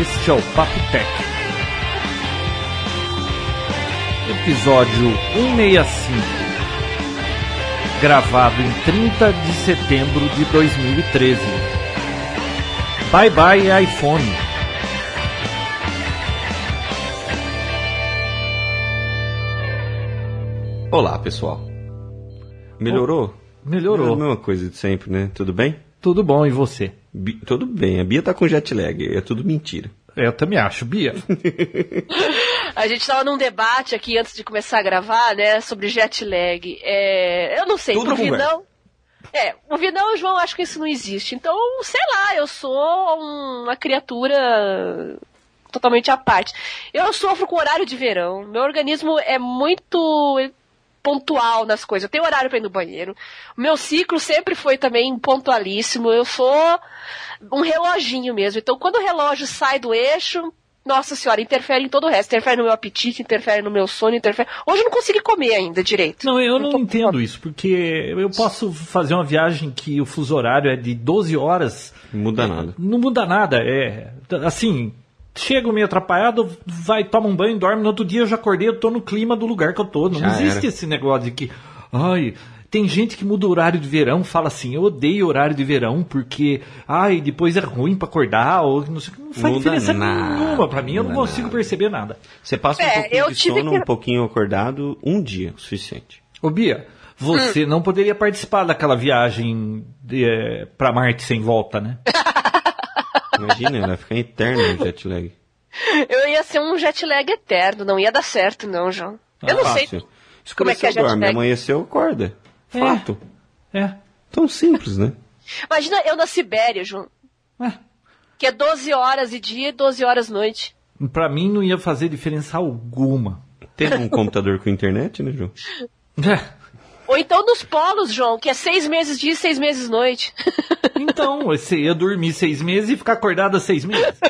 Este é o Papo Tech. Episódio 165. Gravado em 30 de setembro de 2013. Bye bye iPhone. Olá, pessoal. Melhorou? Melhorou. É a mesma coisa de sempre, né? Tudo bem? Tudo bom, e você? Bi- tudo bem. A Bia tá com jet lag. É tudo mentira. Eu também acho, Bia. A gente tava num debate aqui antes de começar a gravar, né, sobre jet lag. É, eu não sei, Tudo pro. Vinão. É, o Vinão e o João acho que isso não existe. Então, sei lá, eu sou uma criatura totalmente à parte. Eu sofro com horário de verão. Meu organismo é muito pontual nas coisas. Eu tenho horário para ir no banheiro. O meu ciclo sempre foi também pontualíssimo. Eu sou um reloginho mesmo. Então, quando o relógio sai do eixo, nossa senhora, interfere em todo o resto. Interfere no meu apetite, interfere no meu sono, interfere. Hoje eu não consegui comer ainda direito. Não, eu não tô- entendo isso, porque eu posso fazer uma viagem que o fuso horário é de 12 horas. Não muda nada. Não muda nada, é. Assim, chego meio atrapalhado, vai, toma um banho, dorme, no outro dia eu já acordei, eu tô no clima do lugar que eu tô. Não Já existe era. esse negócio de que. Ai. Tem gente que muda o horário de verão, fala assim, eu odeio horário de verão porque, ai, depois é ruim pra acordar, ou não sei, não faz Muda diferença nada, nenhuma pra mim, eu não consigo nada. perceber nada. Você passa um É, pouquinho eu de sono, que- um pouquinho acordado, um dia, o suficiente. Ô Bia, você Hum. não poderia participar daquela viagem de, é, pra Marte sem volta, né? Imagina, ela fica eterna o jet lag. Eu ia ser um jet lag eterno, não ia dar certo, não, João. Eu não sei. Fácil. como é que é Escureceu, jet dorme. lag. Amanheceu, acorda. É. Fato. É. Tão simples, né? Imagina eu na Sibéria, João. é. Que é 12 horas de dia e 12 horas noite. Pra mim não ia fazer diferença alguma. Tem um computador com internet, né, João? É. Ou então nos polos, João, que é seis meses dia e seis meses noite. Então, você ia dormir seis meses e ficar acordada seis meses.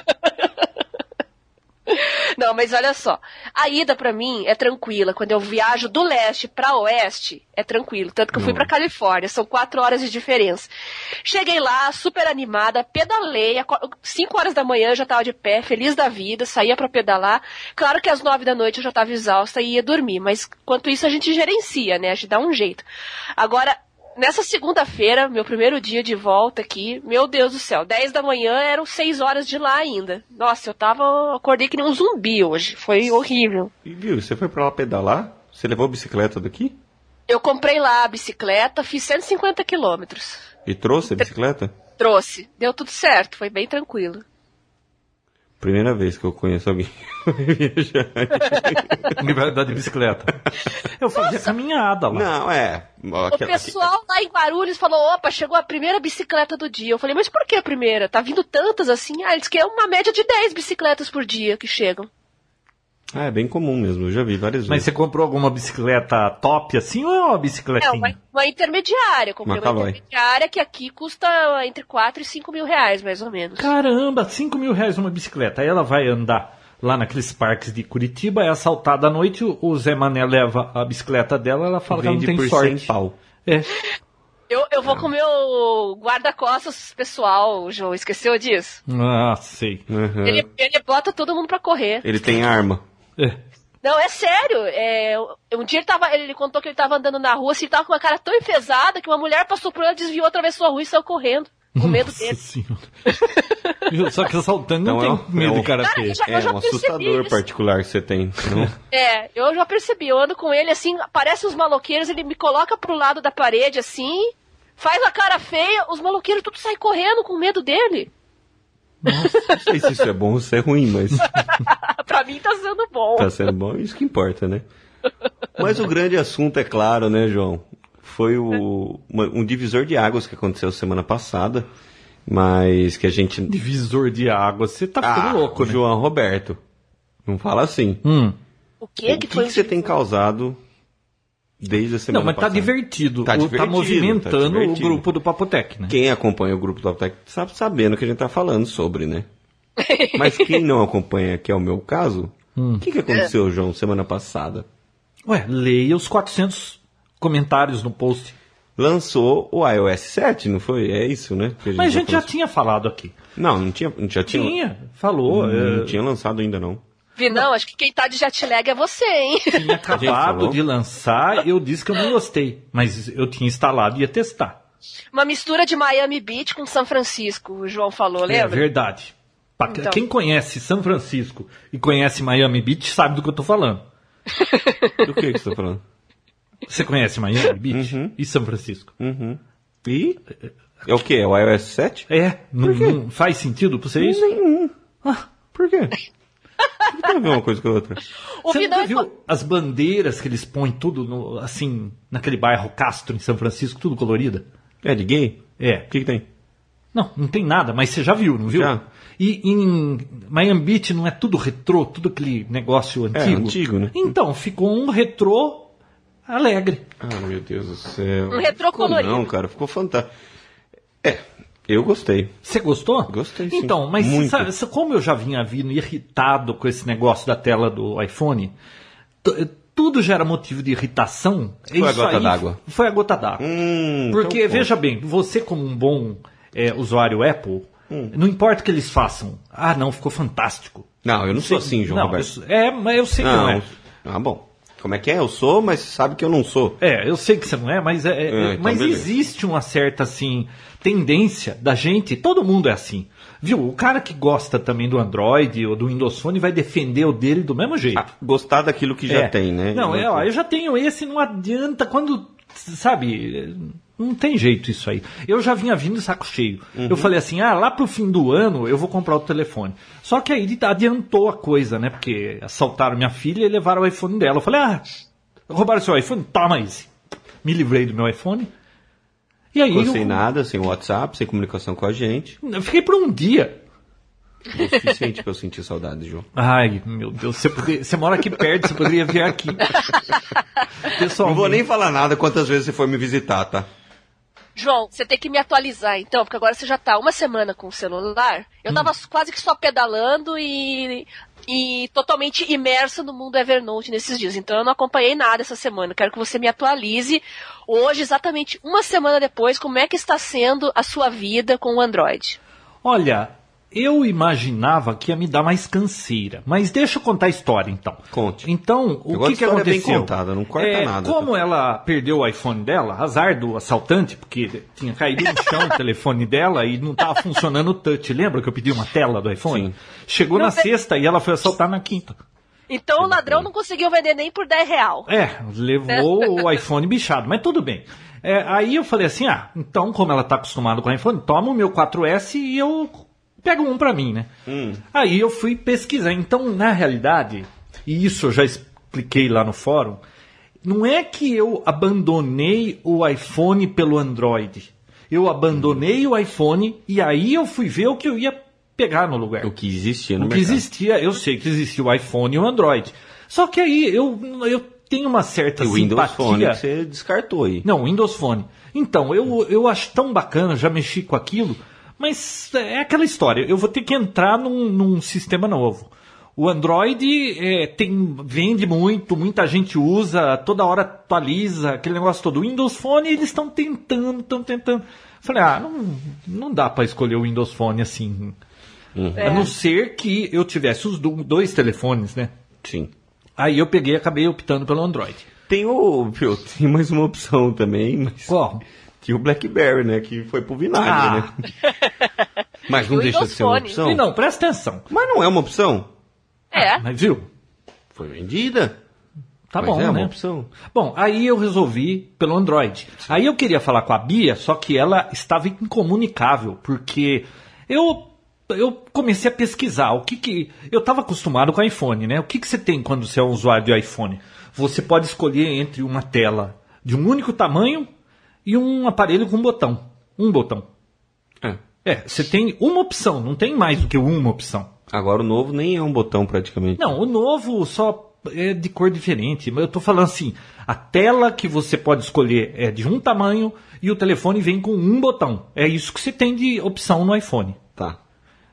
Não, mas olha só. A ida pra mim é tranquila. Quando eu viajo do leste pra oeste, é tranquilo. Tanto que eu fui pra Califórnia. São quatro horas de diferença. Cheguei lá, super animada, pedalei. Cinco horas da manhã eu já tava de pé, feliz da vida, saía pra pedalar. Claro que às nove da noite eu já tava exausta e ia dormir. Mas enquanto isso a gente gerencia, né? A gente dá um jeito. Agora, Nessa segunda-feira, meu primeiro dia de volta aqui, meu Deus do céu, 10 da manhã eram 6 horas de lá ainda. Nossa, eu tava. Acordei que nem um zumbi hoje. Foi horrível. E viu, você foi pra lá pedalar? Você levou a bicicleta daqui? Eu comprei lá a bicicleta, fiz 150 quilômetros. E trouxe a bicicleta? Trouxe. Deu tudo certo, foi bem tranquilo. Primeira vez que eu conheço alguém que vai viajar. Me vai dar de bicicleta. Eu fazia caminhada lá. Não, é. O aquela- pessoal lá em Guarulhos falou: opa, chegou a primeira bicicleta do dia. Eu falei, mas por que a primeira? Tá vindo tantas assim? Ah, eles que é uma média de 10 bicicletas por dia que chegam. Ah, é bem comum mesmo, eu já vi várias Mas vezes. você comprou alguma bicicleta top assim ou é uma É, bicicletinha? uma, uma intermediária. Comprei Uma uma intermediária que aqui custa entre 4 e 5 mil reais, mais ou menos. Caramba, 5 mil reais uma bicicleta. Aí ela vai andar lá naqueles parques de Curitiba, é assaltada à noite, o- Zé Mané leva a bicicleta dela, ela fala que ela não Vende tem por sorte. 100 pau. É. Eu, eu vou com o meu guarda-costas pessoal, João. Esqueceu disso? Ah, sei. Uhum. Ele, ele bota todo mundo pra correr. Ele tem arma. É. Não, é sério. É, um dia ele, tava, ele contou que ele tava andando na rua, assim, ele tava com uma cara tão enfesada que uma mulher passou por ele, desviou, atravessou a rua e saiu correndo. Com medo Nossa dele. senhora. Só que assaltante não é tem um- medo é um-. Cara, já- É eu já um percebi assustador isso. particular que você tem. Não? É, eu já percebi. Eu ando com ele assim, aparece uns maloqueiros, ele me coloca pro lado da parede assim, faz a cara feia, os maloqueiros tudo saem correndo com medo dele. Não sei se isso é bom ou se é ruim, mas pra mim tá sendo bom. tá sendo bom, isso que importa, né? Mas o grande assunto, é claro, né, João? Foi o, uma- um divisor de águas que aconteceu semana passada, mas que a gente. Divisor de água, você tá ficando Ah, louco, né? João Roberto. Não fala assim. Hum. O O que que, que foi? que você tem causado desde a semana Não, mas tá passada? divertido. Tá O- divertido, tá movimentando tá divertido. o grupo do Papotec, né? Quem acompanha o grupo do Tech sabe sabendo que a gente tá falando sobre, né? Mas quem não acompanha, que é o meu caso, Hum. o que, que aconteceu, João, semana passada? Ué, leia os 400 comentários no post. lançou o iOS 7, não foi? É isso, né? que Mas a gente já falou. tinha falado aqui. Não, não tinha, já tinha, Tinha, falou. não é, tinha lançado ainda não. Vi, não, acho que quem tá de jet lag é você, hein? tinha acabado de lançar, eu disse que eu não gostei. Mas eu tinha instalado e ia testar. Uma mistura de Miami Beach com São Francisco, o João falou, É lembra? verdade. Pra- Então. Quem conhece São Francisco e conhece Miami Beach sabe do que eu tô falando. Do que, que você tá falando? Você conhece Miami Beach Uhum. e São Francisco? E? É o que? É o iOS 7? É, não, não faz sentido pra você isso? Nenhum. Ah, por quê? Que tem a ver uma coisa com a outra? o Você nunca viu as bandeiras que eles põem tudo no- assim, naquele bairro Castro em São Francisco, tudo colorida? É de gay? É. O que, que tem? Não, não tem nada, mas você já viu, não viu? Já. E em Miami Beach não é tudo retrô, tudo aquele negócio antigo? antigo, né? Então, ficou um retrô alegre. Ah, meu Deus do céu. Um retrô colorido. Não, cara, ficou fantástico. É, eu gostei. Você gostou? Gostei, sim. Então, mas Muito. sabe, como eu já vinha vindo irritado com esse negócio da tela do iPhone, t- tudo já era motivo de irritação. Foi a Isso gota aí d'água. Foi a gota d'água. Hum, Porque, então, veja bem, você como um bom é, usuário Apple, Hum. não importa o que eles façam. Ah, não, ficou fantástico. Não, eu não sou assim, João não, Roberto. eu- é, mas eu sei que não Não. é. Ah, bom. Como é que é? Eu sou, mas sabe que eu não sou. É, eu sei que você não é, mas, é, é- É, então mas beleza. existe uma certa assim tendência da gente, todo mundo é assim. Viu? O cara que gosta também do Android ou do Windows Phone vai defender o dele do mesmo jeito. Ah, gostar daquilo que já É. tem, né? Não, é, ó, eu já tenho esse, não adianta quando, sabe, não tem jeito isso aí. Eu já vinha vindo de saco cheio. Uhum. Eu falei assim, ah, lá pro fim do ano eu vou comprar o telefone. Só que aí adiantou a coisa, né? Porque assaltaram minha filha e levaram o iPhone dela. Eu falei, ah, roubaram seu iPhone? Toma esse. Me livrei do meu iPhone. E aí Ficou eu, sem nada, sem WhatsApp, sem comunicação com a gente. eu fiquei por um dia. O suficiente pra eu sentir saudade, João. Ai, meu Deus, você, você mora aqui perto, você poderia vir aqui. Não Pessoalmente. vou nem falar nada quantas vezes você foi me visitar, tá? João, você tem que me atualizar então, porque agora você já tá uma semana com o celular. Eu tava quase que só pedalando e, e totalmente imersa no mundo Evernote nesses dias. Então eu não acompanhei nada essa semana. Quero que você me atualize hoje, exatamente uma semana depois, como é que está sendo a sua vida com o Android. Olha, eu imaginava que ia me dar mais canseira, mas deixa eu contar a história então. Conte. Então, o que, que história bem aconteceu? contada, não corta É, nada, Como tá? ela perdeu o iPhone dela, azar do assaltante, porque tinha caído no chão o telefone dela e não estava funcionando o touch. Lembra que eu pedi uma tela do iPhone? Sim. Chegou Não na tem- sexta e ela foi assaltar na quinta. Então o ladrão não conseguiu vender nem por 10 real. É, levou o iPhone bichado, mas tudo bem. É, aí eu falei assim, ah, então como ela tá acostumada com o iPhone, toma o meu 4S e eu pego um pra mim, né? Aí eu fui pesquisar. Então, na realidade, e isso eu já expliquei lá no fórum, não é que eu abandonei o iPhone pelo Android. Eu abandonei o iPhone e aí eu fui ver o que eu ia pegar no lugar. O que existia no O que mercado. existia, eu sei que existia o iPhone e o Android. Só que aí eu, eu tenho uma certa E o Windows simpatia. Phone que você descartou aí. Não, Windows Phone. Então, eu, eu acho tão bacana, já mexi com aquilo, mas é aquela história, eu vou ter que entrar num, num sistema novo. O Android é, tem, vende muito, muita gente usa, toda hora atualiza, aquele negócio todo. O Windows Phone, eles estão tentando, estão tentando. Falei, ah, não, não dá para escolher o Windows Phone assim. A não ser que eu tivesse os do- dois telefones, né? Sim. Aí eu peguei e acabei optando pelo Android. Tem o. Tem mais uma opção também, mas. Qual? Tinha o Blackberry, né? Que foi pro vinagre, Ah. né? Mas não deixa de ser uma opção. E não, presta atenção. Mas não é uma opção. É. Mas viu? Foi vendida. Tá Mas bom, é uma né? opção. Bom, aí eu resolvi pelo Android. Aí eu queria falar com a Bia, só que ela estava incomunicável, porque eu eu comecei a pesquisar o que que eu estava acostumado com iPhone, né? O que que você tem quando você é um usuário de iPhone? Você pode escolher entre uma tela de um único tamanho e um aparelho com botão, um botão. É. É, você tem uma opção, não tem mais do que uma opção. Agora o novo nem é um botão praticamente. Não, o novo só é de cor diferente. Mas eu tô falando assim, a tela que você pode escolher é de um tamanho e o telefone vem com um botão. É isso que você tem de opção no iPhone. Tá.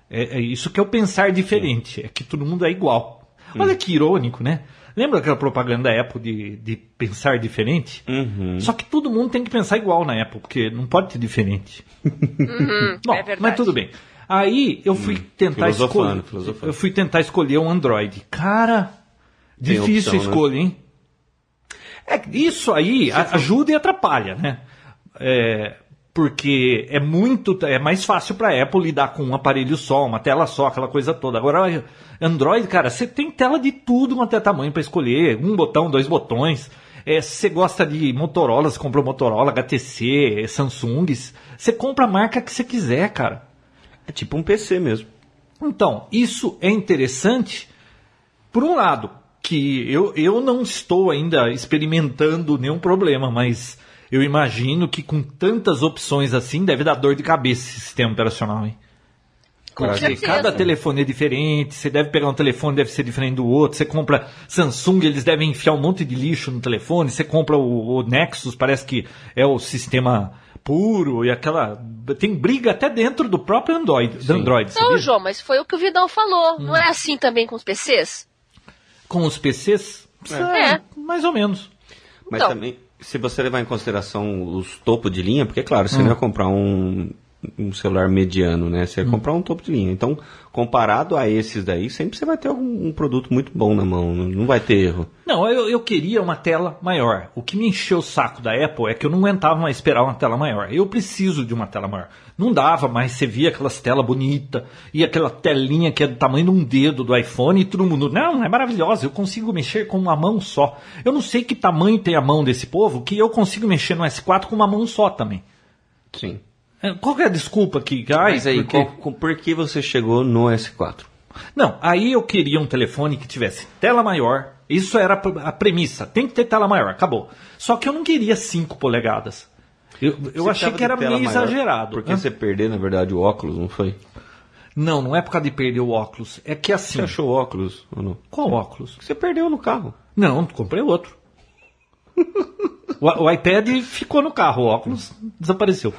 É, é isso que é o pensar diferente. É que todo mundo é igual. Olha que irônico, né? Lembra aquela propaganda da Apple de, de pensar diferente? Uhum. Só que todo mundo tem que pensar igual na Apple, porque não pode ser diferente. Uhum, Bom, é verdade. mas tudo bem. Aí eu fui tentar filosofando, escolher. Eu fui tentar escolher um Android. Cara, Tem difícil a opção, né? escolha, hein? É, isso aí a- ajuda e atrapalha, né? É, porque é muito. É mais fácil para Apple lidar com um aparelho só, uma tela só, aquela coisa toda. Agora, Android, cara, você tem tela de tudo quanto é tamanho para escolher. Um botão, dois botões. É, se você gosta de Motorola, você compra Motorola, HTC, Samsungs. Você compra a marca que você quiser, cara. É tipo um PC mesmo. Então, isso é interessante, por um lado, que eu, eu não estou ainda experimentando nenhum problema, mas eu imagino que com tantas opções assim deve dar dor de cabeça esse sistema operacional, hein? Com Porque certeza. cada telefone é diferente, você deve pegar um telefone, deve ser diferente do outro. Você compra Samsung, eles devem enfiar um monte de lixo no telefone. Você compra o, o Nexus, parece que é o sistema puro e aquela. Tem briga até dentro do próprio Android. Do Android Não, sabia? João, mas foi o que o Vidal falou. Hum. Não é assim também com os PCs? Com os PCs? É. Mais ou menos. Mas Então. também, se você levar em consideração os topos de linha, porque, claro, Hum. você não ia comprar um, um celular mediano, né? Hum. Você ia comprar um topo de linha. Então, comparado a esses daí, sempre você vai ter algum um produto muito bom na mão. Não, não vai ter erro. Não, eu, eu queria uma tela maior. O que me encheu o saco da Apple é que eu não aguentava mais esperar uma tela maior. Eu preciso de uma tela maior. Não dava mais, você via aquelas telas bonitas e aquela telinha que é do tamanho de um dedo do iPhone e todo mundo, não, é maravilhosa, eu consigo mexer com uma mão só. Eu não sei que tamanho tem a mão desse povo que eu consigo mexer no S4 com uma mão só também. Sim. É, Qual é a desculpa que... Ai, Mas aí, porque- qual- por que você chegou no S4? Não, aí eu queria um telefone que tivesse tela maior. Isso era a premissa. Tem que ter tela maior, acabou. Só que eu não queria 5 polegadas. Eu, eu achei que era meio maior exagerado. Porque Hã? você perdeu, na verdade, o óculos, não foi? Não, não é por causa de perder o óculos. É que assim. Você achou o óculos ou não? Qual óculos? Você perdeu no carro. Não, comprei outro. o, o iPad ficou no carro, o óculos desapareceu.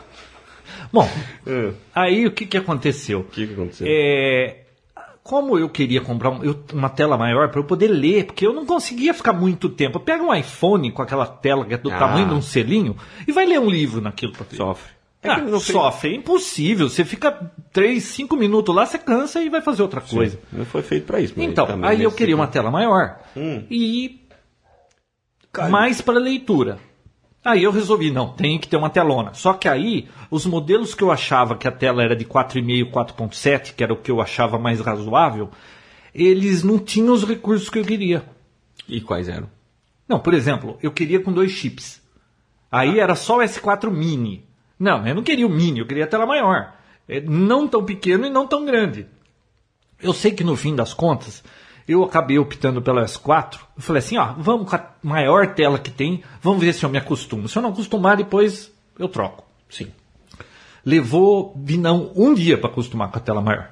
Bom, O aí o que, que aconteceu? que, que aconteceu? É, como eu queria comprar um- uma tela maior para eu poder ler, porque eu não conseguia ficar muito tempo. Pega um iPhone com aquela tela que é do Ah. tamanho de um selinho e vai ler um livro naquilo. Pra Sofre. É Ah, não sofre, é impossível. Você fica 3, 5 minutos lá, você cansa e vai fazer outra coisa. Não foi feito pra isso. Então, aí eu queria uma tela maior Hum. e mais para leitura. Aí eu resolvi, não, tem que ter uma telona. Só que aí, os modelos que eu achava que a tela era de 4,5, 4,7, que era o que eu achava mais razoável, eles não tinham os recursos que eu queria. E quais eram? Não, por exemplo, eu queria com dois chips. Aí era só o S4 Mini. Não, eu não queria o Mini, eu queria a tela maior. É, Não tão pequeno e não tão grande. Eu sei que no fim das contas, eu acabei optando pelo S4. Eu falei assim, ó, vamos com a maior tela que tem, vamos ver se eu me acostumo. Se eu não acostumar, depois eu troco. Sim. Levou, não, um dia para acostumar com a tela maior.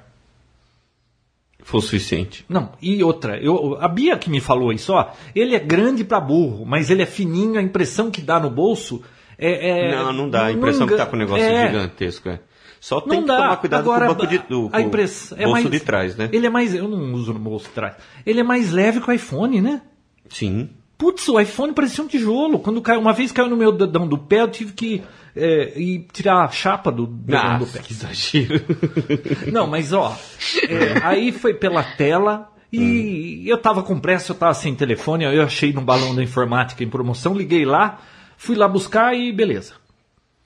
Foi o suficiente. Não, e outra, eu, a Bia que me falou isso, ó, ele é grande para burro, mas ele é fininho, a impressão que dá no bolso é... é- não, não dá. A impressão que tá com um negócio é, gigantesco, é. Só tem Não que dá. tomar cuidado Agora, com o banco de, do, a impressão, é bolso mais, de trás, né? Ele é mais, eu não uso no bolso de trás. Ele é mais leve que o iPhone, né? Sim. Putz, o iPhone parecia um tijolo. Quando caiu, uma vez caiu no meu dedão do pé, eu tive que é, ir tirar a chapa do dedão do pé. Nossa, que exagero. Não, mas ó, é, aí foi pela tela e eu tava com pressa, eu tava sem telefone, eu achei no balão da informática em promoção, liguei lá, fui lá buscar e beleza.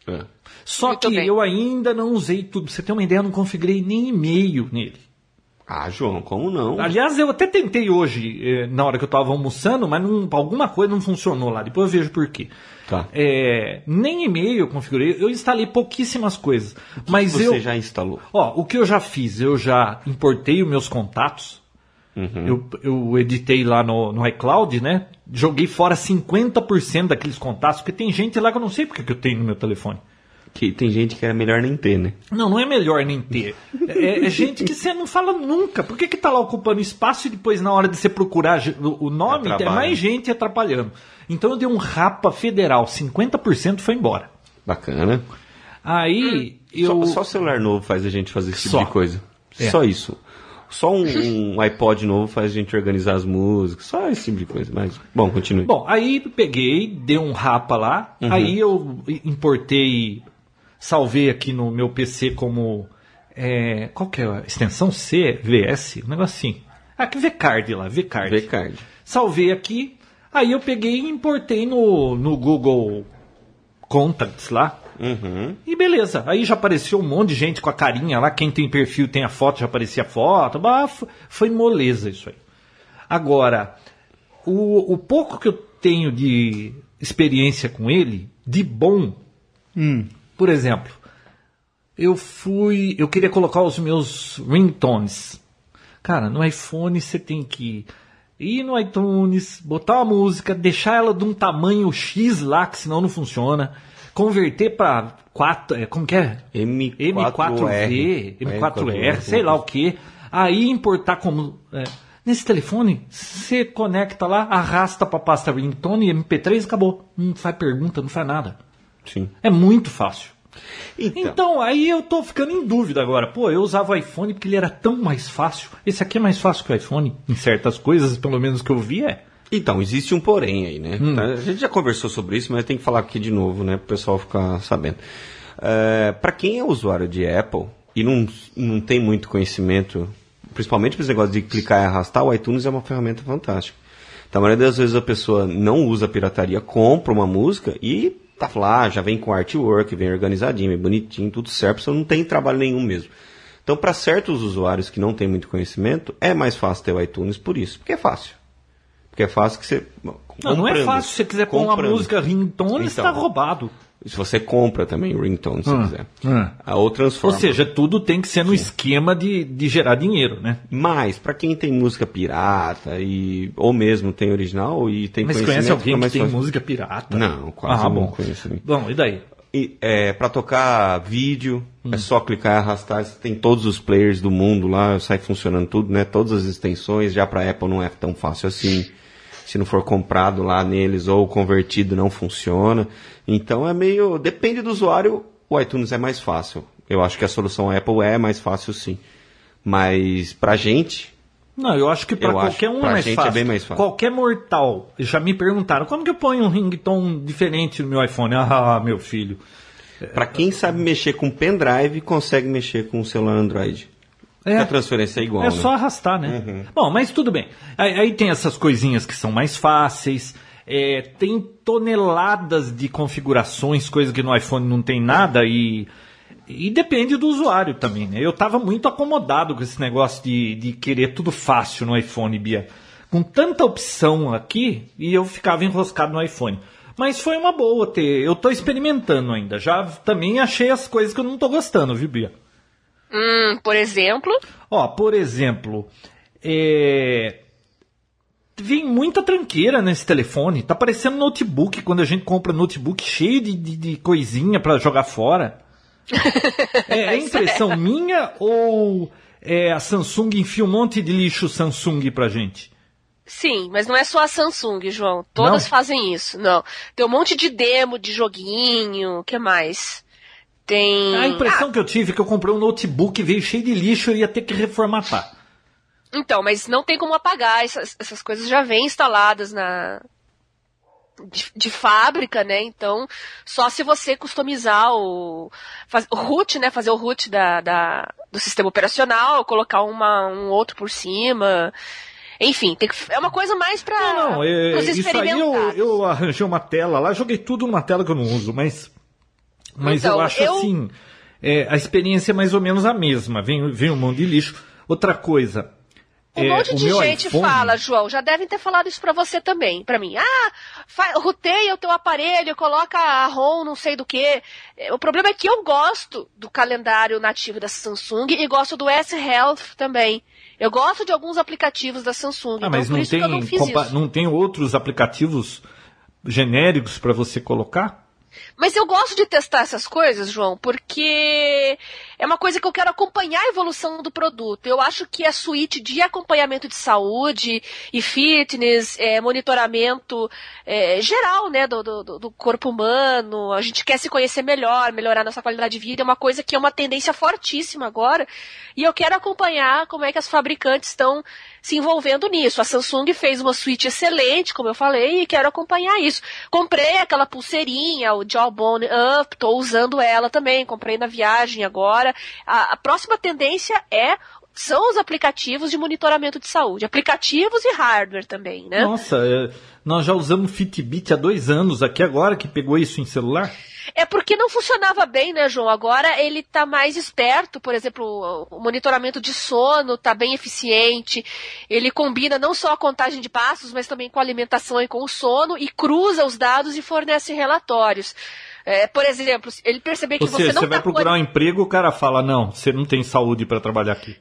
É. Só Muito que bem. eu ainda não usei tudo. Pra você ter uma ideia, eu não configurei nem e-mail nele. Ah, João, como não? Aliás, eu até tentei hoje, eh, na hora que eu estava almoçando, mas não- alguma coisa não funcionou lá. Depois eu vejo por quê. Tá. É, nem e-mail eu configurei, eu instalei pouquíssimas coisas. Mas Você eu. já instalou? Ó, o que eu já fiz, eu já importei os meus contatos. Uhum. Eu, eu editei lá no, no iCloud, né? Joguei fora 50% daqueles contatos, porque tem gente lá que eu não sei porque que eu tenho no meu telefone. Que tem gente que é melhor nem ter, né? Não, não é melhor nem ter. É, é gente que você não fala nunca. Por que, que tá lá ocupando espaço e depois, na hora de você procurar o o nome, É tem trabalho. mais gente atrapalhando? Então eu dei um rapa federal, 50% foi embora. Bacana. Aí eu. Só, só celular novo faz a gente fazer esse tipo Só. de coisa. É. Só isso. Só um, um iPod novo faz a gente organizar as músicas, só esse tipo de coisa. Mas, bom, continue. Bom, aí peguei, dei um rapa lá, Uhum. aí eu importei, salvei aqui no meu PC como. é, qual que é a extensão? C, VS? Um negócio assim. Ah, que VCard lá, VCard. V-Card. Salvei aqui, aí eu peguei e importei no, no Google Contacts lá. Uhum. E beleza, aí já apareceu um monte de gente com a carinha lá, quem tem perfil tem a foto, já aparecia a foto, bah, foi moleza isso aí. Agora, o, o pouco que eu tenho de experiência com ele, de bom, por exemplo, eu fui, eu queria colocar os meus ringtones. Cara, no iPhone você tem que ir no iTunes, botar uma música, deixar ela de um tamanho X lá, que senão não funciona, converter para 4, é, como que é? M4R. M4V, M4R, sei lá o que. Aí importar como. é, nesse telefone, você conecta lá, arrasta para pasta ringtone, MP3 acabou. Não faz pergunta, não faz nada. Sim. É muito fácil. Então, Então, aí eu tô ficando em dúvida agora. Pô, eu usava o iPhone porque ele era tão mais fácil. Esse aqui é mais fácil que o iPhone, em certas coisas, pelo menos que eu vi é. Então, existe um porém aí, né? Hum. Tá? A gente já conversou sobre isso, mas tem que falar aqui de novo, né? Para o pessoal ficar sabendo. para quem é usuário de Apple e não, não tem muito conhecimento, principalmente para esse negócio de clicar e arrastar, o iTunes é uma ferramenta fantástica. Então, a maioria das vezes a pessoa não usa a pirataria, compra uma música e tá lá, já vem com artwork, vem organizadinho, vem bonitinho, tudo certo, você não tem trabalho nenhum mesmo. Então, para certos usuários que não têm muito conhecimento, é mais fácil ter o iTunes por isso, porque é fácil. Porque é fácil que você. Não, não é fácil. Se você quiser pôr uma música ringtone, você Então. tá roubado. Se você compra também o ringtone, se Hum, quiser. hum. A ou transforma. Ou seja, tudo tem que ser no esquema de, de gerar dinheiro, né? Mas, para quem tem música pirata, e, ou mesmo tem original e tem Mas conhece alguém que tem fácil. música pirata? Não, quase ah, não bom. conheço ninguém. Bom, e daí? E, é, para tocar vídeo, Hum. é só clicar e arrastar. Você tem todos os players do mundo lá, sai funcionando tudo, né? Todas as extensões. Já para Apple não é tão fácil assim. Se não for comprado lá neles ou convertido, não funciona. Então é meio. Depende do usuário, o iTunes é mais fácil. Eu acho que a solução Apple é mais fácil sim. Mas pra gente, Não, eu acho que para acho qualquer um é mais gente é fácil. bem mais fácil. Qualquer mortal. Já me perguntaram, como que eu ponho um ringtone diferente no meu iPhone? Ah, meu filho. pra quem sabe mexer com pendrive, consegue mexer com o celular Android. É. A transferência é igual, É né? só arrastar, né? Bom, mas tudo bem. Aí, aí tem essas coisinhas que são mais fáceis. é, tem toneladas de configurações, coisa que no iPhone não tem nada e. E depende do usuário também, né? Eu tava muito acomodado com esse negócio de, de querer tudo fácil no iPhone, Bia. Com tanta opção aqui, e eu ficava enroscado no iPhone. Mas foi uma boa ter. Eu tô experimentando ainda. Já também achei as coisas que eu não tô gostando, viu, Bia? Hum, por exemplo. Ó, por exemplo, é... vem muita tranqueira nesse telefone. Tá parecendo notebook quando a gente compra notebook cheio de, de, de coisinha pra jogar fora. É, é impressão minha ou é, a Samsung enfia um monte de lixo Samsung pra gente? Sim, mas não é só a Samsung, João. Todas Não? fazem isso. Não. Tem um monte de demo, de joguinho. O que mais? Tem. A impressão que eu tive é que eu comprei um notebook veio cheio de lixo e eu ia ter que reformatar. Ah, então, mas não tem como apagar. Essas, essas coisas já vêm instaladas na. De, de fábrica, né? Então, só se você customizar o, faz, o root, né? Fazer o root da, da- do sistema operacional, colocar uma, um outro por cima. Enfim, tem que, é uma coisa mais para Não, não, é, isso aí eu, eu arranjei uma tela lá, joguei tudo numa tela que eu não uso, mas, mas Então, eu acho eu- assim, é, a experiência é mais ou menos a mesma, vem, vem um monte de lixo. Outra coisa, Um é, monte de gente iPhone- fala, João, já devem ter falado isso pra você também, pra mim. Ah, fa- roteia o teu aparelho, coloca a ROM, não sei do que. O problema é que eu gosto do calendário nativo da Samsung e gosto do S-Health também. Eu gosto de alguns aplicativos da Samsung, Ah, então mas não tem, não tem outros aplicativos genéricos para você colocar? Mas eu gosto de testar essas coisas, João, porque é uma coisa que eu quero acompanhar a evolução do produto. Eu acho que a suíte de acompanhamento de saúde e fitness, é, monitoramento é, geral, né, do, do, do, corpo humano, a gente quer se conhecer melhor, melhorar nossa qualidade de vida, é uma coisa que é uma tendência fortíssima agora, e eu quero acompanhar como é que as fabricantes estão se envolvendo nisso. A Samsung fez uma suíte excelente, como eu falei, e quero acompanhar isso. Comprei aquela pulseirinha, o Jawbone Up, estou usando ela também, comprei na viagem agora. A, a próxima tendência é são os aplicativos de monitoramento de saúde. Aplicativos e hardware também, né? Nossa, é, nós já usamos Fitbit há dois anos aqui agora que pegou isso em celular. É porque não funcionava bem, né, João? Agora ele está mais esperto, por exemplo, o monitoramento de sono está bem eficiente. Ele combina não só a contagem de passos, mas também com a alimentação e com o sono e cruza os dados e fornece relatórios. É, por exemplo, ele perceber que Ou seja, você não você vai tá procurar um emprego, o cara fala: "Não, você não tem saúde para trabalhar aqui".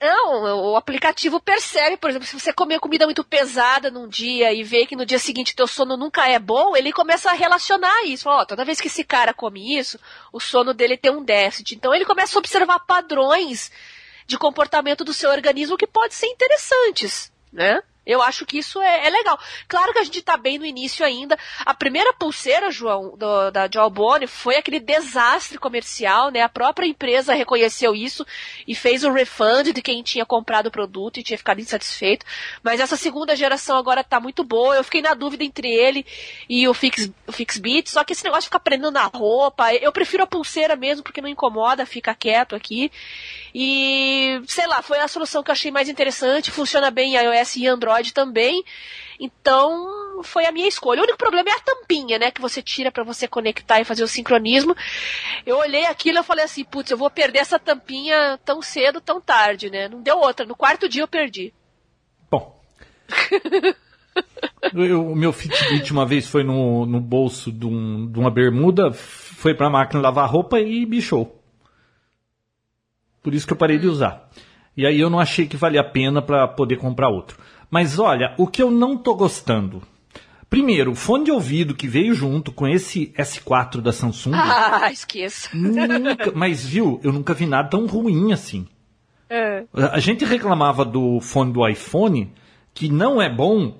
Não, o aplicativo percebe, por exemplo, se você comer comida muito pesada num dia e vê que no dia seguinte teu sono nunca é bom, ele começa a relacionar isso. Ó, toda vez que esse cara come isso, o sono dele tem um déficit. Então ele começa a observar padrões de comportamento do seu organismo que podem ser interessantes, né? Eu acho que isso é, é legal. Claro que a gente está bem no início ainda. A primeira pulseira, João, do, da Jawbone, foi aquele desastre comercial, né? A própria empresa reconheceu isso e fez o refund de quem tinha comprado o produto e tinha ficado insatisfeito. Mas essa segunda geração agora está muito boa. Eu fiquei na dúvida entre ele e o, Fix, o Fixbit, só que esse negócio de ficar prendendo na roupa, eu prefiro a pulseira mesmo porque não incomoda, fica quieto aqui. E, sei lá, foi a solução que eu achei mais interessante, funciona bem em iOS e Android também. Então, foi a minha escolha. O único problema é a tampinha, né, que você tira para você conectar e fazer o sincronismo. Eu olhei aquilo e falei assim, putz, eu vou perder essa tampinha tão cedo, tão tarde, né? Não deu outra. No quarto dia eu perdi. Bom. O meu Fitbit uma vez foi no, no bolso de, um, de uma bermuda, foi pra máquina lavar roupa e bichou. Por isso que eu parei de usar. E aí eu não achei que valia a pena para poder comprar outro. Mas olha, o que eu não tô gostando. Primeiro, o fone de ouvido que veio junto com esse S4 da Samsung. Ah, esqueça. Nunca, mas viu, eu nunca vi nada tão ruim assim. É. A gente reclamava do fone do iPhone, que não é bom.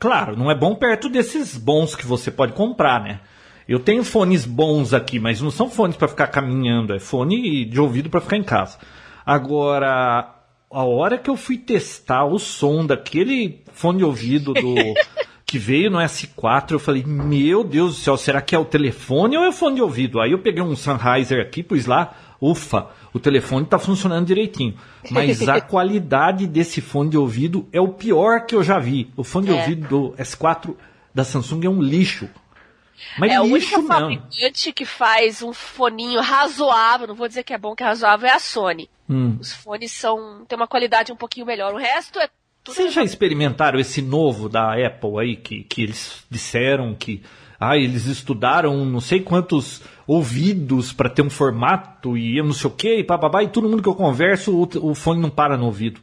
Claro, não é bom perto desses bons que você pode comprar, né? Eu tenho fones bons aqui, mas não são fones para ficar caminhando, é fone de ouvido para ficar em casa. Agora, a hora que eu fui testar o som daquele fone de ouvido do que veio no S4, eu falei: "Meu Deus do céu, será que é o telefone ou é o fone de ouvido?". Aí eu peguei um Sennheiser aqui, pus lá, ufa, o telefone está funcionando direitinho. Mas a qualidade desse fone de ouvido é o pior que eu já vi. O fone de É. ouvido do S4 da Samsung é um lixo. Mas é o único não. fabricante que faz um foninho razoável, não vou dizer que é bom, que é razoável, é a Sony. Hum. Os fones são tem uma qualidade um pouquinho melhor. O resto é tudo Vocês já experimentaram esse novo da Apple aí, que, que eles disseram que ah, eles estudaram não sei quantos ouvidos para ter um formato e eu não sei o que, e papabá, e todo mundo que eu converso, o, o fone não para no ouvido.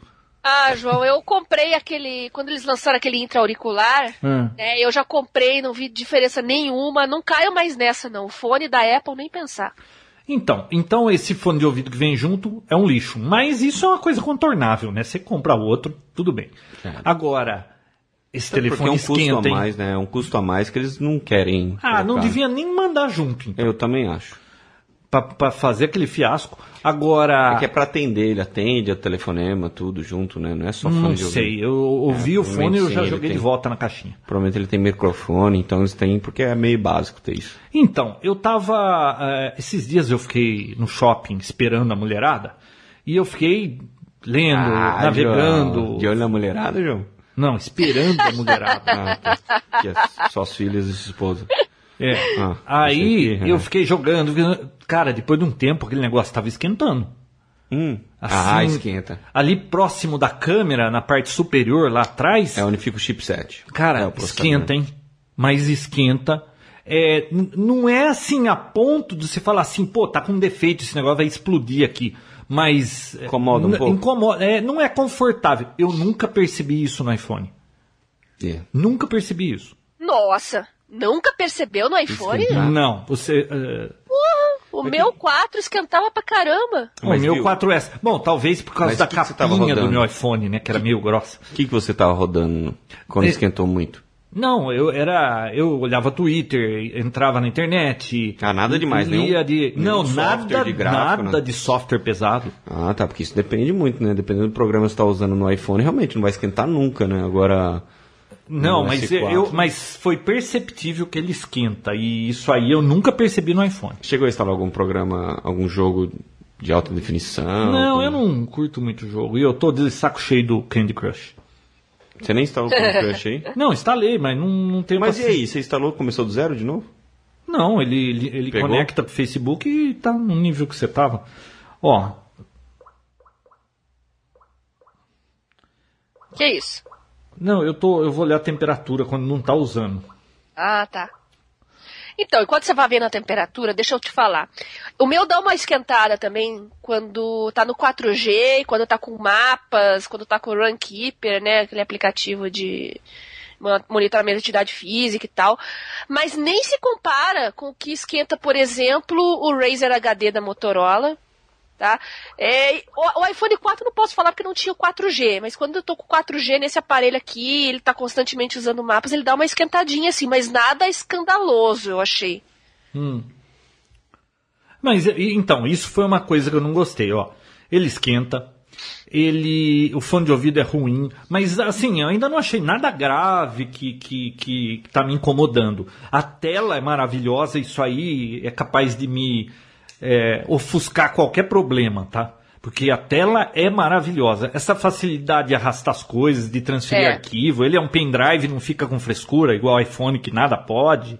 Ah, João, eu comprei aquele. Quando eles lançaram aquele intra-auricular, Hum. né, eu já comprei, não vi diferença nenhuma. Não caio mais nessa, não. O fone da Apple, nem pensar. Então, então esse fone de ouvido que vem junto é um lixo. Mas isso é uma coisa contornável, né? Você compra outro, tudo bem. Agora, esse Porque é telefone um custo esquenta, a hein? mais, né? É um custo a mais que eles não querem. Ah, não colocar. devia nem mandar junto, então, Eu também acho. Pra, pra fazer aquele fiasco. Agora, É que é pra atender, ele atende a telefonema, tudo junto, né? Não é só fone não de ouvido. sei, eu ouvi É, o fone e eu já sim, joguei tem. de volta na caixinha. Provavelmente ele tem microfone, então eles têm, porque é meio básico ter isso. Então, eu tava. eh, esses dias eu fiquei no shopping esperando a mulherada e eu fiquei lendo, Ah, navegando. João. De olho na mulherada, João? Não, esperando a mulherada. Ah, tá. Que é só as filhas e sua esposa. É. Ah, Aí achei que- eu fiquei jogando, cara, depois de um tempo aquele negócio tava esquentando. Hum. Assim, ah, esquenta. Ali próximo da câmera, na parte superior, lá atrás, É onde fica o chipset. cara, É esquenta, hein? Mas esquenta. É, não é assim a ponto de você falar assim, pô, tá com um defeito, esse negócio vai explodir aqui. Mas. é, Incomoda um pouco? Incomoda, é, não é confortável. Eu nunca percebi isso no iPhone. É. Nunca percebi isso. Nossa, nunca percebeu no iPhone? Esquentar. Não, você. eh, O O meu 4 esquentava pra caramba. O Mas meu viu? 4S. Bom, talvez por causa Mas da que que capinha do rodando? meu iPhone, né? Que era meio grossa. O que, que você tava rodando quando É. esquentou muito? Não, eu era. Eu olhava Twitter, entrava na internet. Ah, nada demais, nenhum- de, Não, software nada, de gráfico, nada nada. de software pesado. Ah, tá, porque isso depende muito, né? Dependendo do programa que você tá usando no iPhone, realmente não vai esquentar nunca, né? Agora. Não, mas S4. eu, mas foi perceptível que ele esquenta. E isso aí eu nunca percebi no iPhone. Chegou a instalar algum programa, algum jogo de alta definição? Não, algum- eu não curto muito o jogo. E eu tô de saco cheio do Candy Crush. Você nem instalou o Candy Crush aí? Não, instalei, mas não, não tenho Mas e paciência. aí, você instalou, começou do zero de novo? Não, ele, ele, ele Pegou? conecta pro Facebook e tá no nível que você tava. Ó, Que isso? Não, eu tô, eu vou olhar a temperatura quando não tá usando. Ah, tá. Então, enquanto você vai vendo a temperatura, deixa eu te falar. O meu dá uma esquentada também quando tá no 4G, quando tá com mapas, quando tá com o Runkeeper, né? Aquele aplicativo de mo- monitoramento de atividade física e tal. Mas nem se compara com o que esquenta, por exemplo, o Razer HD da Motorola. Tá? É, o, o iPhone 4 eu não posso falar porque não tinha o 4G, mas quando eu tô com o 4G nesse aparelho aqui, ele tá constantemente usando mapas, ele dá uma esquentadinha assim, mas nada escandaloso, eu achei. Hum. Mas então, isso foi uma coisa que eu não gostei, ó. Ele esquenta, ele. O fone de ouvido é ruim, mas assim, eu ainda não achei nada grave que, que, que tá me incomodando. A tela é maravilhosa, isso aí é capaz de me é, ofuscar qualquer problema, tá? Porque a tela é maravilhosa. Essa facilidade de arrastar as coisas, de transferir É. arquivo, ele é um pendrive, não fica com frescura, igual o iPhone que nada pode.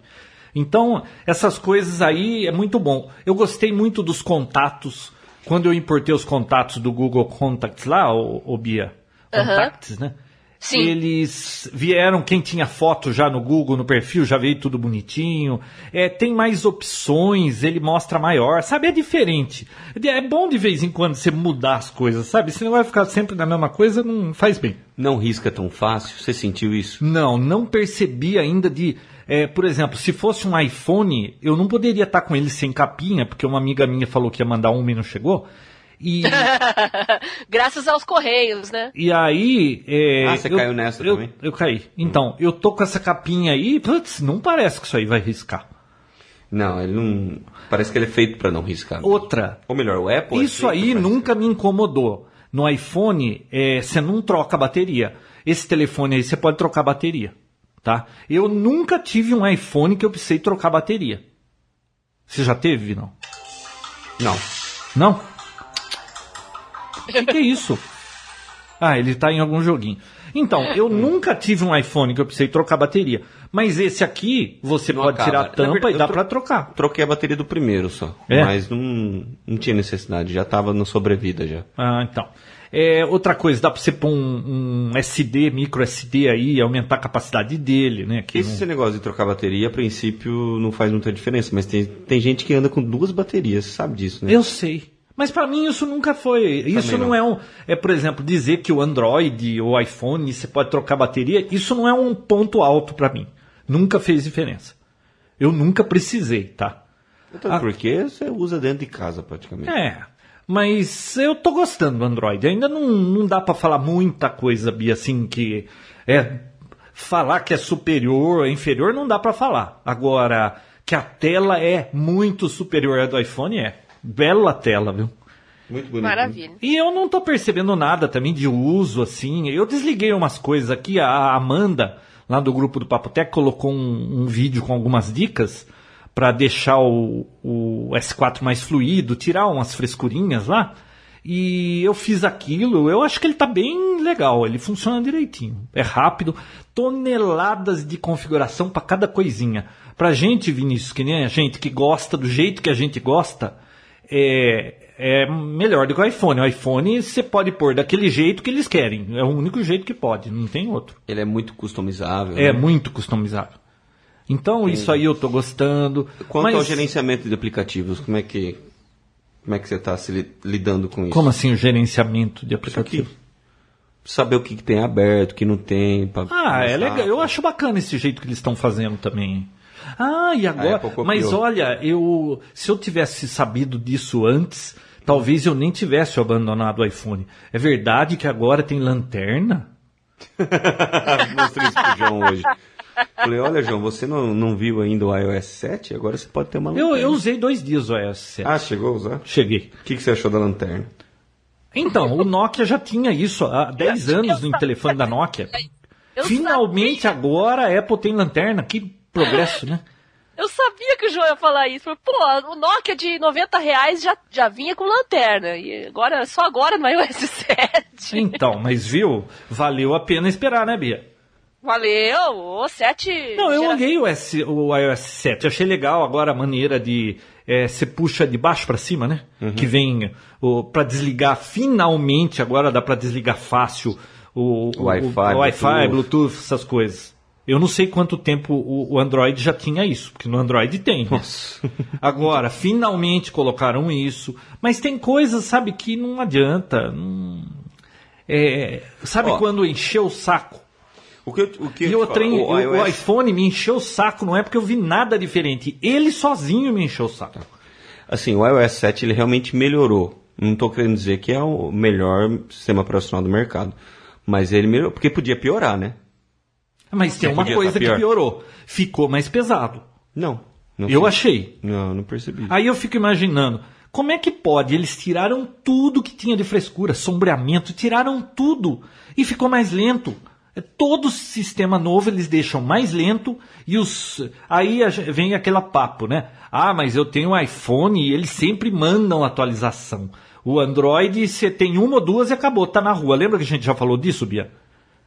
Então, essas coisas aí é muito bom. Eu gostei muito dos contatos. Quando eu importei os contatos do Google Contacts lá, o, o Bia. Contacts, né? Sim. Eles vieram, quem tinha foto já no Google, no perfil, já veio tudo bonitinho. É, tem mais opções, ele mostra maior, sabe? É diferente. É bom de vez em quando você mudar as coisas, sabe? Se não vai ficar sempre na mesma coisa, não faz bem. Não risca tão fácil? Você sentiu isso? Não, não percebi ainda de. é, por exemplo, se fosse um iPhone, eu não poderia estar com ele sem capinha, porque uma amiga minha falou que ia mandar um e não chegou. E, Graças aos Correios, né? e aí. é, Ah, você eu- caiu nessa eu, também? Eu caí. Então, eu tô com essa capinha aí, putz, não parece que isso aí vai riscar. Não, ele não. Parece que ele é feito pra não riscar. Outra, Ou melhor, o Apple. é isso feito aí nunca me incomodou. No iPhone, é, você não troca a bateria. Esse telefone aí você pode trocar a bateria. Tá? Eu nunca tive um iPhone que eu precisei trocar a bateria. Você já teve, não? Não. Não? O que, que é isso? Ah, ele tá em algum joguinho. Então, eu nunca tive um iPhone que eu precisei trocar a bateria. Mas esse aqui, você Não pode acaba. tirar a tampa verdade, e dá pra trocar. Troquei a bateria do primeiro só. É? Mas não, não tinha necessidade, já tava no sobrevida já. Ah, então. É, outra coisa, dá pra você pôr um, um SD, micro SD aí, aumentar a capacidade dele, né? Que Esse não- negócio de trocar bateria, a princípio, não faz muita diferença, mas tem, tem gente que anda com duas baterias, sabe disso, né? Eu sei. Mas pra mim isso nunca foi. Isso Também não. não. é um. É, por exemplo, dizer que o Android ou o iPhone você pode trocar bateria, isso não é um ponto alto pra mim. Nunca fez diferença. Eu nunca precisei, tá? Então, Ah. porque você usa dentro de casa, praticamente. É. Mas eu tô gostando do Android. Ainda não, não dá pra falar muita coisa, Bia, assim, que é. Falar que é superior ou inferior não dá pra falar. Agora, que a tela é muito superior à do iPhone, é. Bela tela, viu? Muito bonito. Maravilha. E eu não tô percebendo nada também de uso, assim. Eu desliguei umas coisas aqui. A Amanda, lá do grupo do Papotec, colocou um, um vídeo com algumas dicas para deixar o, o S4 mais fluido, tirar umas frescurinhas lá. E eu fiz aquilo. Eu acho que ele tá bem legal. Ele funciona direitinho. É rápido. Toneladas de configuração para cada coisinha. Pra gente, Vinícius, que nem a gente que gosta do jeito que a gente gosta, é, é melhor do que o iPhone. O iPhone você pode pôr daquele jeito que eles querem. É o único jeito que pode, não tem outro. Ele é muito customizável. É né? muito customizável. Então isso aí eu tô gostando. Quanto mas ao gerenciamento de aplicativos, como é que como é que você está se li- lidando com isso? como assim o gerenciamento de Isso aqui. aplicativo? Saber o que, que tem aberto, o que não tem. pra Ah, é começar. legal. Eu acho bacana esse jeito que eles estão fazendo também. Ah, e agora. Mas olha, eu se eu tivesse sabido disso antes, talvez eu nem tivesse abandonado o iPhone. É verdade que agora tem lanterna? Mostrei isso pro João hoje. Falei, olha, João, você não, não viu ainda o iOS 7? Agora você pode ter uma Eu, lanterna. eu usei dois dias o iOS 7. Ah, chegou a usar? Cheguei. O que, que você achou da lanterna? Então, o Nokia já tinha isso há 10 anos no telefone da Nokia. Eu Finalmente agora a Apple tem lanterna. Que progresso, né? Eu sabia que o João ia falar isso. Pô, o Nokia de 90 reais já, já vinha com lanterna. E agora, só agora no iOS 7. Então, mas viu? Valeu a pena esperar, né, Bia? Valeu, o 7. Não, eu gera- olhei o, S, o iOS 7, achei legal agora a maneira de é, você puxa de baixo para cima, né? Que vem o para desligar finalmente agora dá para desligar fácil o, o, Wi-Fi, o Wi-Fi, Bluetooth. Bluetooth, essas coisas. Eu não sei quanto tempo o, o Android já tinha isso, porque no Android tem. né? Agora, finalmente colocaram isso, mas tem coisas, sabe, que não adianta. não- é, sabe Ó. quando encheu o saco? O que, eu- o que E eu o, o, o iPhone me encheu o saco, não é porque eu vi nada diferente. Ele sozinho me encheu o saco. Assim, o iOS 7 ele realmente melhorou. Não estou querendo dizer que é o melhor sistema operacional do mercado. Mas ele melhorou, porque podia piorar, né? Mas tem uma coisa tá que pior. piorou. Ficou mais pesado. Não. não Eu achei. Não, não percebi. Aí eu fico imaginando, como é que pode? Eles tiraram tudo que tinha de frescura, sombreamento, tiraram tudo e ficou mais lento. É, Todo sistema novo eles deixam mais lento e os aí vem aquele papo, né? Ah, mas eu tenho um iPhone e eles sempre mandam atualização. O Android você tem uma ou duas e acabou, tá na rua. Lembra que a gente já falou disso, Bia?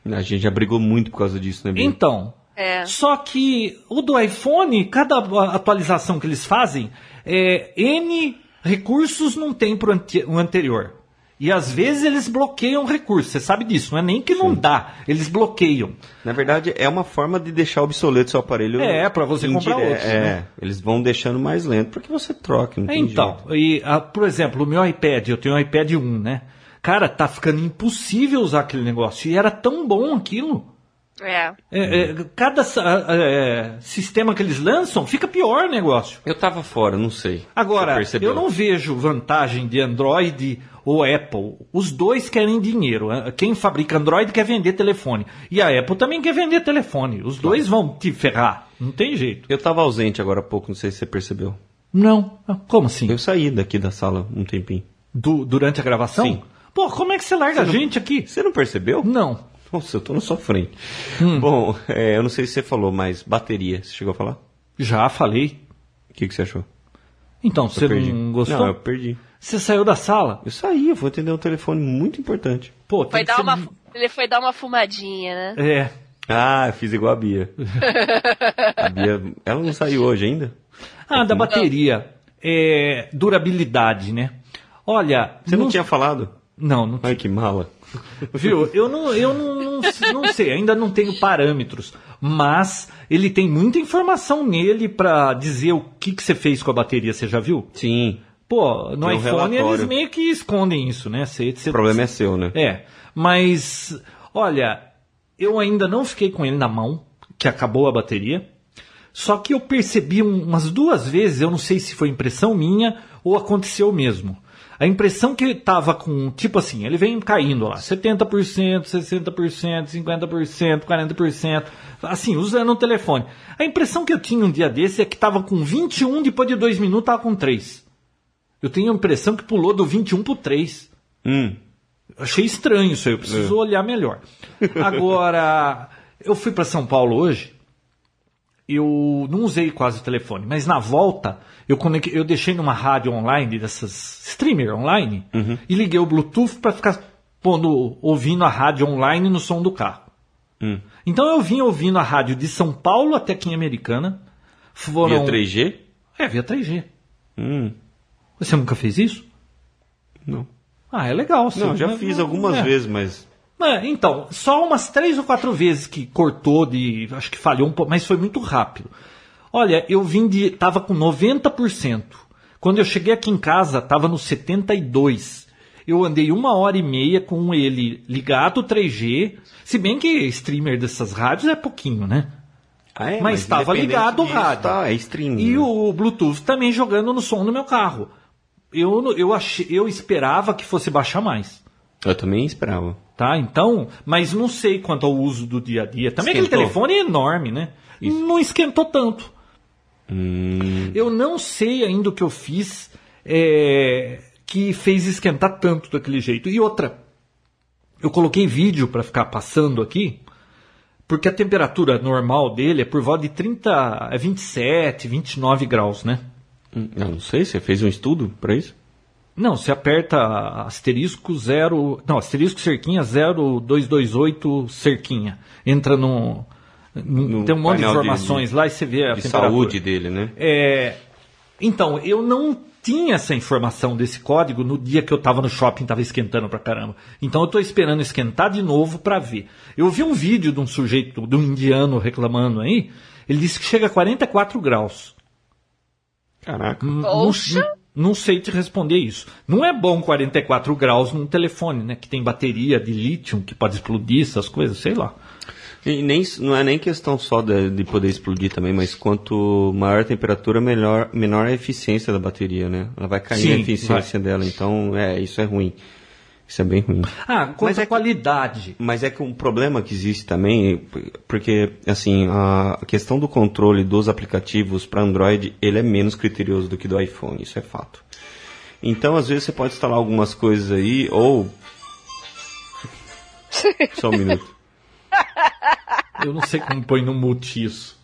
A gente já brigou muito por causa disso, né, Bia? Então, É. só que o do iPhone, cada atualização que eles fazem, é, N recursos não tem para o anterior. E às vezes eles bloqueiam recursos, você sabe disso, não é nem que não dá, eles bloqueiam. Na verdade, é uma forma de deixar obsoleto seu aparelho. É, pra você comprar outros, É, né? eles vão deixando mais lento porque você troca, não tem Então, jeito. e, ah, por exemplo, o meu iPad, eu tenho um iPad 1, né? Cara, tá ficando impossível usar aquele negócio. E era tão bom aquilo. É. É, é, cada é, sistema que eles lançam fica pior o negócio. Eu tava fora, não sei. Agora, eu não vejo vantagem de Android ou Apple. Os dois querem dinheiro. Quem fabrica Android quer vender telefone. E a Apple também quer vender telefone. Os dois vão te ferrar. Não tem jeito. Eu tava ausente agora há pouco, não sei se você percebeu. Não. Como assim? Eu saí daqui da sala um tempinho. Du- durante a gravação? Sim. Pô, como é que você larga a gente aqui? Você não percebeu? Não. Nossa, eu tô na sua frente. Hum. Bom, é, eu não sei se você falou, mas bateria, você chegou a falar? Já falei. O que, que você achou? Então, Eu você perdi. não gostou? Não, eu perdi. Você saiu da sala? Eu saí, eu vou atender um telefone muito importante. Pô, tem Foi que dar ser- uma, ele foi dar uma fumadinha, né? É. Ah, eu fiz igual a Bia. a Bia, ela não saiu hoje ainda? Ah, da bateria. É, durabilidade, né? Olha. Você não tinha falado? Não, não Ai, que mala. Viu? Eu não, eu não, não, não sei, ainda não tenho parâmetros, mas ele tem muita informação nele pra dizer o que, que você fez com a bateria, você já viu? Sim, Pô, no Tem um iPhone relatório. eles meio que escondem isso, né? Você, você- o problema é seu, né? É, mas olha, eu ainda não fiquei com ele na mão, que acabou a bateria. Só que eu percebi um- umas duas vezes, eu não sei se foi impressão minha ou aconteceu mesmo. A impressão que tava com, tipo assim, ele vem caindo lá, 70%, 60%, 50%, 40%, assim, usando o telefone. A impressão que eu tinha um dia desse é que tava com 21, depois de dois minutos tava com 3. Eu tenho a impressão que pulou do 21 pro 3. Hum, Achei estranho isso aí, eu preciso olhar melhor. Agora, eu fui para São Paulo hoje, eu não usei quase o telefone, mas na volta eu, conectei, eu deixei numa rádio online, dessas streamer online, e liguei o Bluetooth para ficar pondo, ouvindo a rádio online no som do carro. hum. Então eu vim ouvindo a rádio de São Paulo até aqui em Americana. Foram... Via 3G? É, via 3G. Hum, Você nunca fez isso? não. Ah, é legal. Não, já Mas- fiz algumas é. vezes, mas... É, então, só umas três ou quatro vezes que cortou de. Acho que falhou um pouco, mas foi muito rápido. Olha, eu vim de. tava com 90%. Quando eu cheguei aqui em casa, tava no 72%. Eu andei uma hora e meia com ele ligado 3G. Se bem que streamer dessas rádios é pouquinho, né? Ah, é? mas estava ligado o rádio. Tá, é streaming. E né? o Bluetooth também jogando no som do meu carro. Eu, eu, achei, eu esperava que fosse baixar mais. Eu também esperava. Tá? Então, mas não sei quanto ao uso do dia a dia. Também Esquentou. aquele telefone é enorme, né? Não esquentou tanto. Hum, Eu não sei ainda o que eu fiz é, que fez esquentar tanto daquele jeito. E outra, eu coloquei vídeo para ficar passando aqui, porque a temperatura normal dele é por volta de 30 a 27, 29 graus, né? hum, eu não sei, você fez um estudo pra isso? Não, você aperta asterisco 0. Não, asterisco cerquinha 0228 cerquinha. Entra no. no- No tem um monte de painel de- informações lá e você vê a De temperatura. saúde dele, né? É, então, eu não tinha essa informação desse código no dia que eu estava no shopping, estava esquentando pra caramba. Então eu estou esperando esquentar de novo para ver. Eu vi um vídeo de um sujeito, de um indiano reclamando aí, ele disse que chega a 44 graus. Caraca. N- Poxa! Não, sei te responder isso. Não é bom 44 graus num telefone, né? Que tem bateria de lítio que pode explodir, essas coisas, sei lá. E nem, não é nem questão só de, de poder explodir também, mas quanto maior a temperatura, melhor, menor a eficiência da bateria, né? Ela vai cair Sim, a eficiência dela, então é, isso é ruim. Isso é bem ruim. Ah, quanto Mas é que- qualidade. Mas é que um problema que existe também, porque assim, a questão do controle dos aplicativos para Android, ele é menos criterioso do que do iPhone, isso é fato. Então, às vezes você pode instalar algumas coisas aí, ou Só um minuto. Eu não sei como põe no mute isso.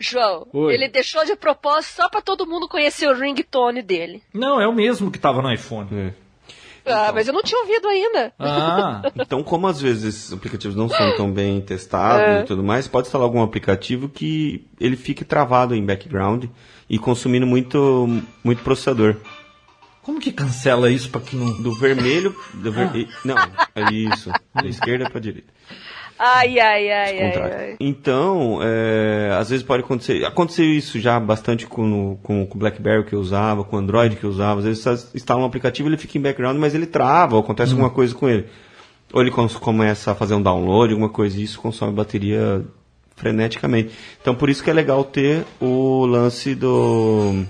João, Oi. ele deixou de propósito só pra todo mundo conhecer o ringtone dele. Não, é o mesmo que estava no iPhone. É. Ah, mas eu não tinha ouvido ainda. Ah, Então, como às vezes esses aplicativos não são tão bem testados e tudo mais, pode instalar algum aplicativo que ele fique travado em background e consumindo muito, muito processador. como que cancela isso para que não. Do vermelho. Do ver... Não, é isso. Da esquerda para direita. Ai, ai, ai, ai, ai. Então, é, às vezes pode acontecer. Aconteceu isso já bastante com, com, com o BlackBerry que eu usava, com o Android que eu usava. Às vezes você instala um aplicativo, ele fica em background, mas ele trava, ou acontece alguma coisa com ele. Ou ele começa a fazer um download, alguma coisa, e isso consome bateria freneticamente. Então, por isso que é legal ter o lance do.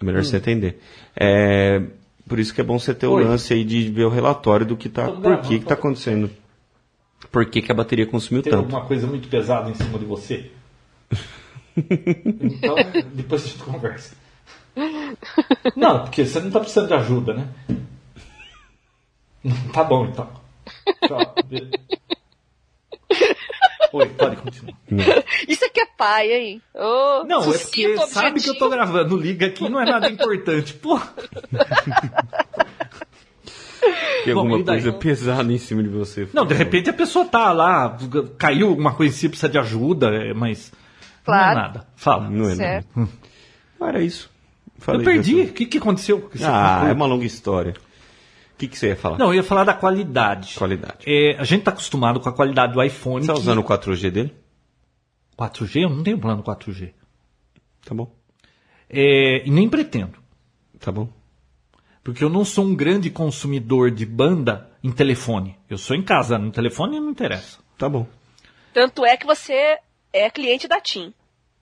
É melhor você entender. É, por isso que é bom você ter o Oi. lance aí de ver o relatório do que tá. Tô Por que, que tá acontecendo. Por que, que a bateria consumiu Tem tanto? alguma coisa muito pesada em cima de você? Então, depois a gente conversa. Não, porque você não tá precisando de ajuda, né? Tá bom, então. Tchau. Oi, pode continuar. Isso aqui é pai, hein? Ô, Não, é porque sabe que eu tô gravando, liga aqui, não é nada importante. Pô, Tem Bom, alguma e daí? coisa pesada em cima de você. não, de repente a pessoa tá lá, caiu alguma coisa em si, precisa de ajuda, é, mas não Claro. é nada. Fala. Não é Certo. nada. Não era isso. Eu Falei perdi. dessa- O que, que aconteceu? Você Ah, concluiu? é uma longa história. O que, que você ia falar? Não, eu ia falar da qualidade. Qualidade. É, a gente tá acostumado com a qualidade do iPhone. Você tá que- usando o 4G dele? 4G? Eu não tenho plano 4G. Tá bom. É, e nem pretendo. Tá bom. Porque eu não sou um grande consumidor de banda em telefone. Eu sou em casa, no telefone não interessa. Tá bom. Tanto é que você é cliente da TIM.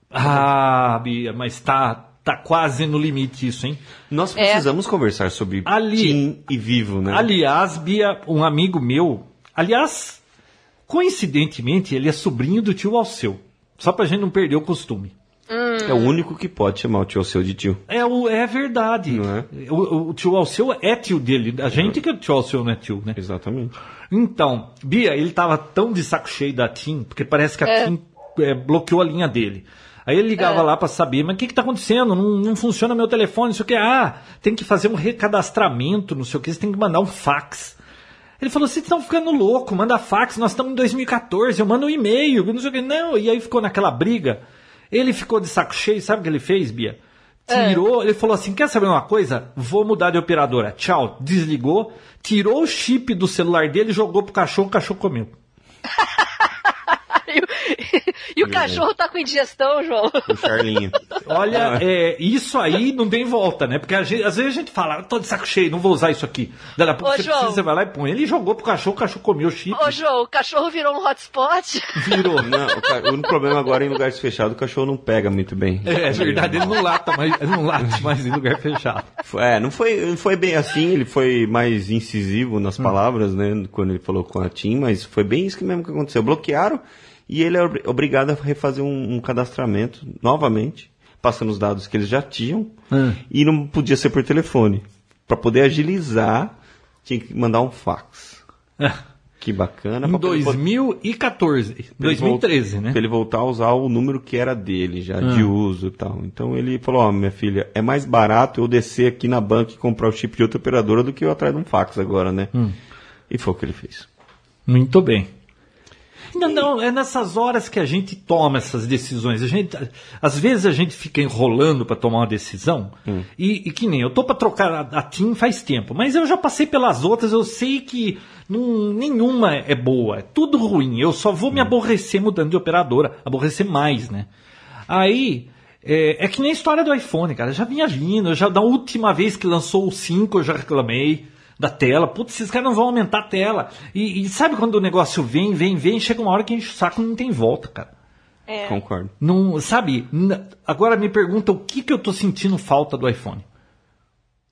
Ah, Bia, mas tá, tá quase no limite isso, hein? Nós É. precisamos conversar sobre Ali- TIM e Vivo, né? Aliás, Bia, um amigo meu, aliás, coincidentemente, ele é sobrinho do tio Alceu. Só pra gente não perder o costume. É o único que pode chamar o tio seu de tio. É, o, é verdade. Não é? O, o tio Alceu é tio dele. A gente que o tio Alceu não é tio, né? Exatamente. Então, Bia, ele tava tão de saco cheio da TIM, porque parece que a TIM é, bloqueou a linha dele. Aí ele ligava lá pra saber, mas o que que tá acontecendo? Não, não funciona meu telefone, não sei o que. Ah, tem que fazer um recadastramento, não sei o que, você tem que mandar um fax. Ele falou, vocês estão ficando louco, manda fax, nós estamos em 2014, eu mando um e-mail, não sei o que. Não, e aí ficou naquela briga. Ele ficou de saco cheio, sabe o que ele fez, Bia? Tirou, ele falou assim: quer saber uma coisa? Vou mudar de operadora. Tchau. Desligou, tirou o chip do celular dele, jogou pro cachorro, o cachorro comeu. e o cachorro tá com indigestão, João. O Charlinho. Olha, é, isso aí não tem volta, né? Porque gente, às vezes a gente fala, tô de saco cheio, não vou usar isso aqui. Daí a pouco Ô, você João. precisa, você vai lá e põe. Ele jogou pro cachorro, o cachorro comeu o chip, Ô, João, o cachorro virou um hotspot. virou. Não, o, único problema agora é em lugares fechados, o cachorro não pega muito bem. É, é verdade, ele não lata mais, não late mais em lugar fechado. É, não foi, não foi bem assim, ele foi mais incisivo nas Hum. palavras, né, quando ele falou com a Tim, mas foi bem isso que mesmo que aconteceu. Bloquearam e ele é obri- obrigado a refazer um, um cadastramento novamente, passando os dados que eles já tinham, Hum. e não podia ser por telefone. Para poder agilizar, tinha que mandar um fax. Que bacana. Em pra poder- 2014, pra ele 2013, vol- né? Pra ele voltar a usar o número que era dele, já de uso e tal. Então ele falou, ó, minha filha, é mais barato eu descer aqui na banca e comprar o chip de outra operadora do que eu atrás de um fax agora, né? E foi o que ele fez. Muito bem. Não, não, é nessas horas que a gente toma essas decisões. A gente, às vezes a gente fica enrolando para tomar uma decisão. E, e que nem eu tô para trocar a, a TIM faz tempo, mas eu já passei pelas outras, eu sei que não- nenhuma é boa, é tudo ruim. Eu só vou me aborrecer mudando de operadora, aborrecer mais, né? Aí é, é que nem a história do iPhone, cara. Já vinha vindo, já da última vez que lançou o 5 eu já reclamei da tela. Putz, esses caras não vão aumentar a tela. E, e sabe quando o negócio vem, vem, vem, chega uma hora que enche o saco e não tem volta, cara. É. Concordo. Não, sabe? Agora me pergunta o que, que eu tô sentindo falta do iPhone.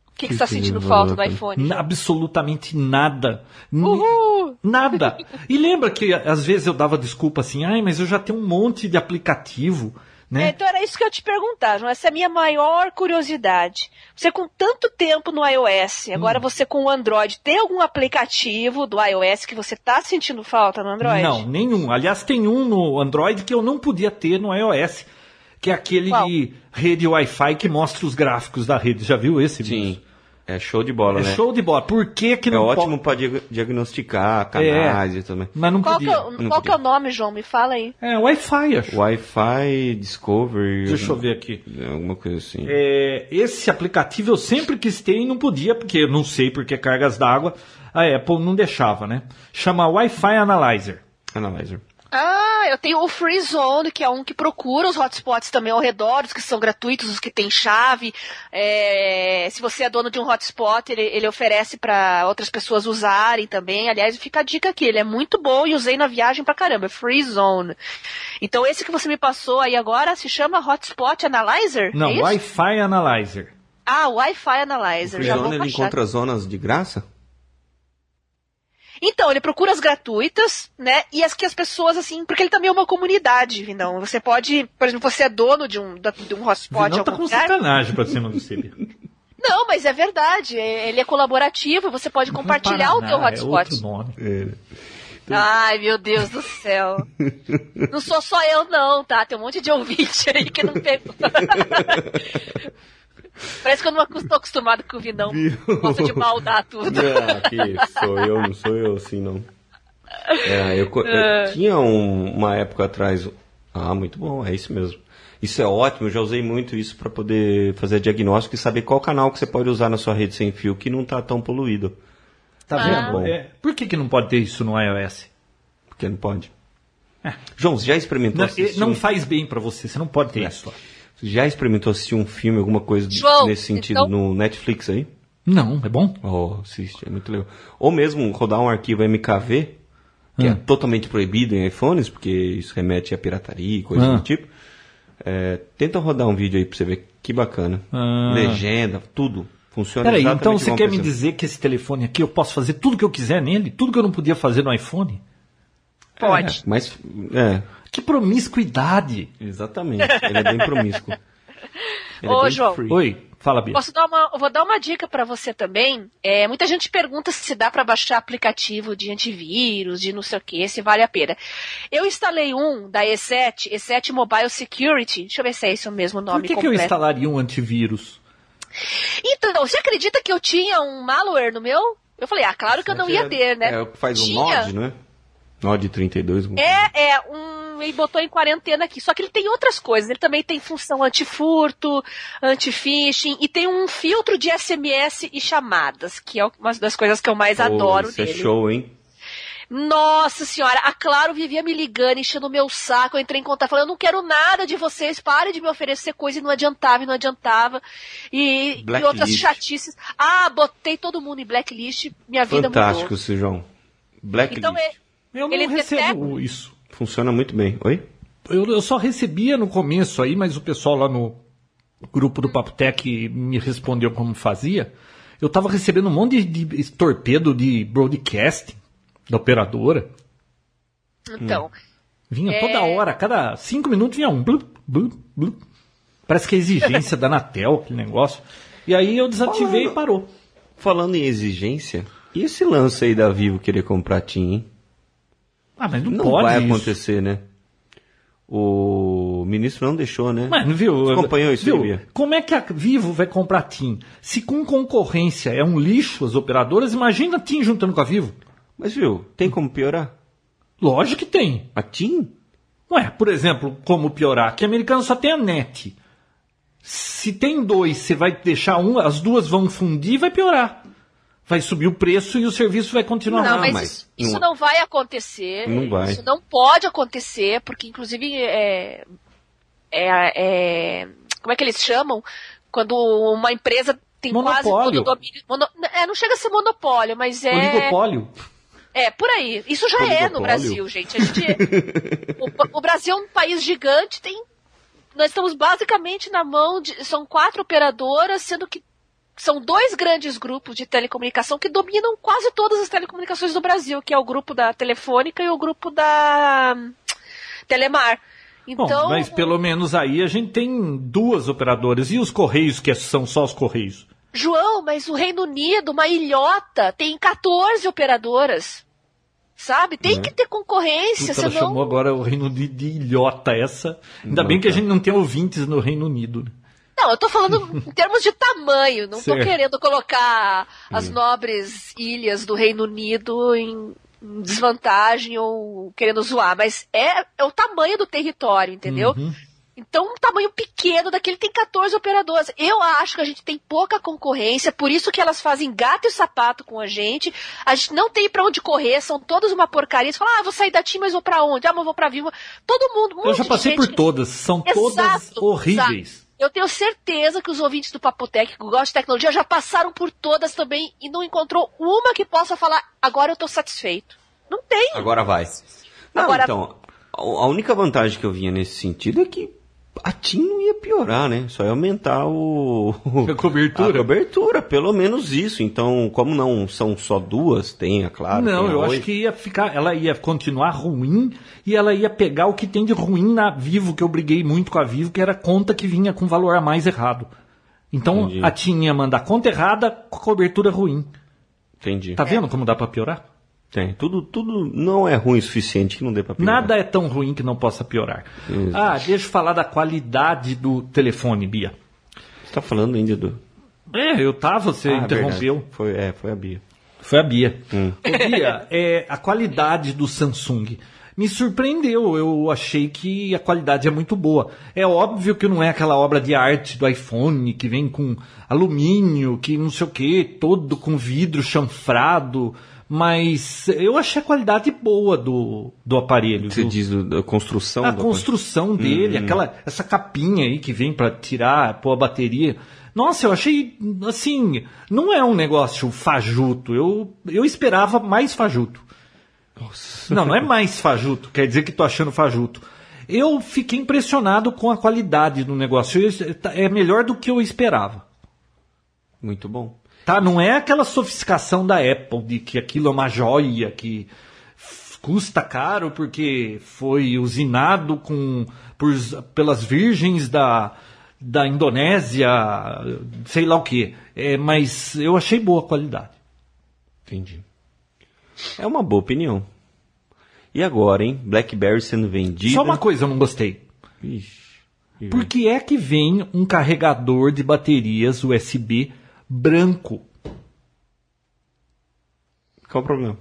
O que, que você tá Que sentindo que falta do iPhone? Absolutamente nada. Uhul! Nada. E lembra que às vezes eu dava desculpa assim, ai, mas eu já tenho um monte de aplicativo, É, né? então era isso que eu te perguntar, João. Essa é a minha maior curiosidade. Você com tanto tempo no iOS, agora Hum. você com o Android, tem algum aplicativo do iOS que você tá sentindo falta no Android? Não, nenhum. Aliás, tem um no Android que eu não podia ter no iOS, que é aquele Qual? de rede Wi-Fi que mostra os gráficos da rede. Já viu esse? Sim. Vinícius? É show de bola, É né? show de bola. Por que que É não ótimo pode? para dia- diagnosticar canais e também. Mas não Qual, que, podia. é, o- não qual que é o podia. nome, João? Me fala aí. É, Wi-Fi, acho. Wi-Fi, Discovery. Deixa eu ver aqui. Alguma coisa assim. É, esse aplicativo eu sempre quis ter e não podia, porque eu não sei porque cargas d'água a Apple não deixava, né? Chama Wi-Fi Analyzer. Analyzer. Ah, eu tenho o Free Zone, que é um que procura os hotspots também ao redor, os que são gratuitos, os que têm chave. É, se você é dono de um hotspot, ele, ele oferece para outras pessoas usarem também. Aliás, fica a dica aqui, ele é muito bom e usei na viagem pra caramba, é Free Zone. Então esse que você me passou aí agora se chama Hotspot Analyzer? Não, é? Wi-Fi Analyzer. Ah, Wi-Fi Analyzer. Já vou Freezone, ele baixar. encontra zonas de graça? Então, ele procura as gratuitas, né? E as que as pessoas, assim, porque ele também é uma comunidade, Vinão. Você pode, por exemplo, você é dono de um, de um hotspot Não tá com lugar. sacanagem pra cima do CB. Não, mas é verdade. é- Ele é colaborativo, você pode compartilhar o teu Paraná, É outro hotspot. nome. Ai, meu Deus do céu. não sou só eu, não, tá? Tem um monte de ouvinte aí que não pegou. Parece que eu não estou acostumado com o Vinão. Gosta de maldar tudo. Ah, que sou eu, não sou eu assim, não. É, eu, eu tinha um- uma época atrás. Ah, muito bom, é isso mesmo. Isso é ótimo, eu já usei muito isso para poder fazer diagnóstico e saber qual canal que você pode usar na sua rede sem fio que não tá tão poluído. Tá Ah. vendo? É, por que, que não pode ter isso no iOS? Porque não pode. João, você já experimentou Não, assistir? não faz bem pra você, você não pode ter É. isso. Você já experimentou assistir um filme, alguma coisa João, nesse sentido então- no Netflix aí? Não, é bom? Oh, assiste, é muito legal. Ou mesmo rodar um arquivo MKV, que é Ah. totalmente proibido em iPhones, porque isso remete a pirataria e coisa Ah. do tipo. É, tenta rodar um vídeo aí pra você ver que bacana. Ah. Legenda, tudo. Funciona Peraí, então você quer me dizer que esse telefone aqui eu posso fazer tudo que eu quiser nele? Tudo que eu não podia fazer no iPhone? Pode. É, mas, é, Que promiscuidade! exatamente. Ele é bem promíscuo. Ele Ô, é bem João. free. Oi, fala, Bia. Posso dar uma, eu vou dar uma dica pra você também. É, muita gente pergunta se dá pra baixar aplicativo de antivírus, de não sei o que, se vale a pena. Eu instalei um da E7, E7 Mobile Security. Deixa eu ver se é esse o mesmo nome Por que, que eu completo. instalaria um antivírus? Então, você acredita que eu tinha um malware no meu? Eu falei, ah, claro que eu não ia ter, né? É o que faz um Tinha. Node, não é? Node 32. alguma É, é, um, ele botou em quarentena aqui. Só que ele tem outras coisas. Ele também tem função anti-furto, anti-phishing e tem um filtro de SMS e chamadas, que é uma das coisas que eu mais. Pô, adoro isso dele. é show, hein? Nossa senhora, a Claro vivia me ligando, enchendo o meu saco. Eu entrei em contato falando, eu não quero nada de vocês, pare de me oferecer coisa e não adiantava, e não adiantava. E, e outras chatices. Ah, botei todo mundo em blacklist, minha vida mudou. Fantástico, João. Blacklist. Então, ele, eu não ele recebo isso. Funciona muito bem. Oi? Eu, eu só recebia no começo aí, mas o pessoal lá no grupo do Papo Tech me respondeu como fazia. Eu tava recebendo um monte de, de torpedo de broadcasting da operadora. Então. Hum. Vinha é... toda hora, cada cinco minutos vinha um. Blup, blup, blup. Parece que é exigência da Anatel, aquele negócio. E aí eu desativei falando, e parou. Falando em exigência, e esse lance aí da Vivo querer comprar TIM, hein? Ah, mas não, não pode vai isso. acontecer, né? O ministro não deixou, né? Mas, viu? Você acompanhou isso, viu? Aí, Como é que a Vivo vai comprar TIM? Se com concorrência é um lixo as operadoras, imagina a TIM juntando com a Vivo. Mas, viu, tem como piorar? Lógico que tem. A TIM? Ué, por exemplo, como piorar? Que americano só tem a NET. Se tem dois, você vai deixar um, as duas vão fundir, vai piorar vai subir o preço e o serviço vai continuar. Não, mas, mas isso, isso, não vai acontecer. Não vai. Isso não pode acontecer, porque inclusive é, é, é como é que eles chamam? Quando uma empresa tem monopólio. quase todo o domínio. Mono, é, não chega a ser monopólio, mas é. Oligopólio. É, por aí. Isso já é no Brasil, gente. A gente o, o Brasil é um país gigante, tem nós estamos basicamente na mão de. São quatro operadoras, sendo que são dois grandes grupos de telecomunicação que dominam quase todas as telecomunicações do Brasil, que é o grupo da Telefônica e o grupo da hum, Telemar. Então, Bom, mas pelo menos aí a gente tem duas operadoras. E os Correios, que são só os Correios? João, mas o Reino Unido, uma ilhota, tem 14 operadoras. Sabe? Tem uhum. que ter concorrência, Puta, senão... Ela chamou agora o Reino Unido de ilhota essa. Ainda não, bem que a gente não tem ouvintes no Reino Unido. Não, eu tô falando em termos de tamanho, não certo. tô querendo colocar as hum. nobres ilhas do Reino Unido em desvantagem ou querendo zoar, mas é, é o tamanho do território, entendeu? Uhum. Então, um tamanho pequeno daquele tem 14 operadoras. Eu acho que a gente tem pouca concorrência, por isso que elas fazem gato e sapato com a gente. A gente não tem para onde correr, são todas uma porcaria. Você fala, ah, vou sair da TIM, mas vou para onde? Ah, mas vou para Viva. Todo mundo, um Eu já passei por todas, são exato, todas horríveis. Exato. Eu tenho certeza que os ouvintes do Papotec que gostam de tecnologia já passaram por todas também e não encontrou uma que possa falar, agora eu estou satisfeito. Não tem. Agora vai. Não, agora... então, a única vantagem que eu vinha nesse sentido é que a TIM não ia piorar, né? Só ia aumentar o. A cobertura. A cobertura, pelo menos isso. Então, como não são só duas, tem, é claro. Não, eu acho que ia ficar. Ela ia continuar ruim e ela ia pegar o que tem de ruim na Vivo, que eu briguei muito com a Vivo, que era conta que vinha com valor a mais errado. Então Entendi. a TIM ia mandar conta errada com cobertura ruim. Entendi. Tá vendo como dá para piorar? Tem. Tudo, tudo não é ruim o suficiente que não dê para piorar. Nada é tão ruim que não possa piorar. Ah, deixa eu falar da qualidade do telefone, Bia. Você tá falando ainda do. É, eu tava, você ah, interrompeu. Foi, é, foi a Bia. Foi a Bia. Hum. Bia, é, a qualidade do Samsung me surpreendeu. Eu achei que a qualidade é muito boa. É óbvio que não é aquela obra de arte do iPhone que vem com alumínio, que não sei o que, todo com vidro chanfrado mas eu achei a qualidade boa do, do aparelho. Você do, diz da construção? A construção dele, hum. aquela essa capinha aí que vem para tirar, pôr a bateria. Nossa, eu achei assim, não é um negócio fajuto. Eu, eu esperava mais fajuto. Nossa. Não, não é mais fajuto, quer dizer que tô achando fajuto. Eu fiquei impressionado com a qualidade do negócio. É melhor do que eu esperava. Muito bom. Tá? Não é aquela sofisticação da Apple de que aquilo é uma joia que custa caro porque foi usinado com por, pelas virgens da, da Indonésia, sei lá o que. É, mas eu achei boa a qualidade. Entendi. É uma boa opinião. E agora, hein? BlackBerry sendo vendido. Só uma coisa eu não gostei. Ixi, Por que é que vem um carregador de baterias USB branco. Qual o problema?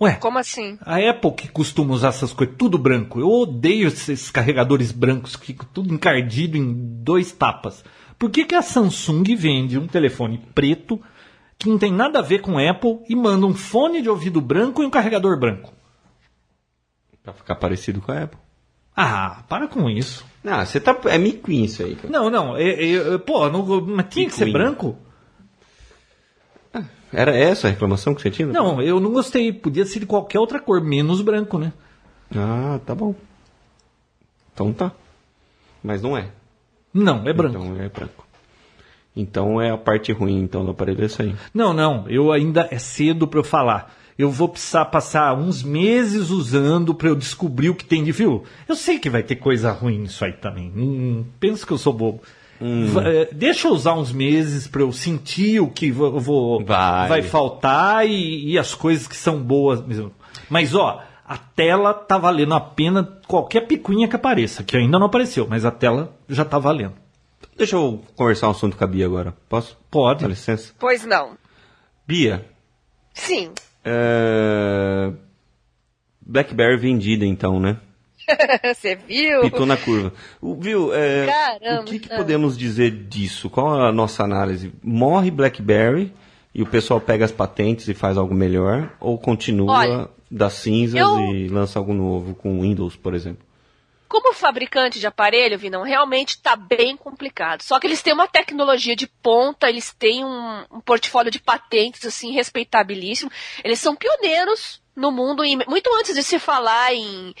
Ué, como assim? A Apple que costuma usar essas coisas, tudo branco. Eu odeio esses carregadores brancos que ficam tudo encardido em dois tapas. Por que, que a Samsung vende um telefone preto que não tem nada a ver com Apple e manda um fone de ouvido branco e um carregador branco. Pra ficar parecido com a Apple. Ah, para com isso. Não, você tá. É miquinho isso aí, cara. Não, não, é, é, pô, não, mas tinha que ser branco? Era essa a reclamação que você tinha? Não, eu não gostei. Podia ser de qualquer outra cor, menos branco, né? Ah, tá bom. Então tá. Mas não é. Não, é branco. Então é branco. Então é a parte ruim então do aparelho é essa aí. Não, não, eu ainda é cedo para eu falar. Eu vou precisar passar uns meses usando para eu descobrir o que tem de fio. Eu sei que vai ter coisa ruim nisso aí também. Não penso que eu sou bobo. Va- eh, Deixa eu usar uns meses para eu sentir o que vou, vou- Vai. faltar e, e as coisas que são boas mesmo. Mas ó, a tela tá valendo a pena qualquer picuinha que apareça, que ainda não apareceu, mas a tela já tá valendo. Deixa eu conversar um assunto com a Bia agora. Posso? Pode. Dá licença. Pois não. Bia, Sim. é... BlackBerry vendida então, né? Você viu? Pitou na curva. O- viu? é, Caramba. O que, que podemos dizer disso? Qual a nossa análise? Morre BlackBerry e o pessoal pega as patentes e faz algo melhor? Ou continua Olha, das cinzas eu- e lança algo novo com Windows, por exemplo? Como fabricante de aparelho, Vinão, realmente está bem complicado. Só que eles têm uma tecnologia de ponta, eles têm um, um portfólio de patentes assim respeitabilíssimo. Eles são pioneiros no mundo, em- muito antes de se falar em,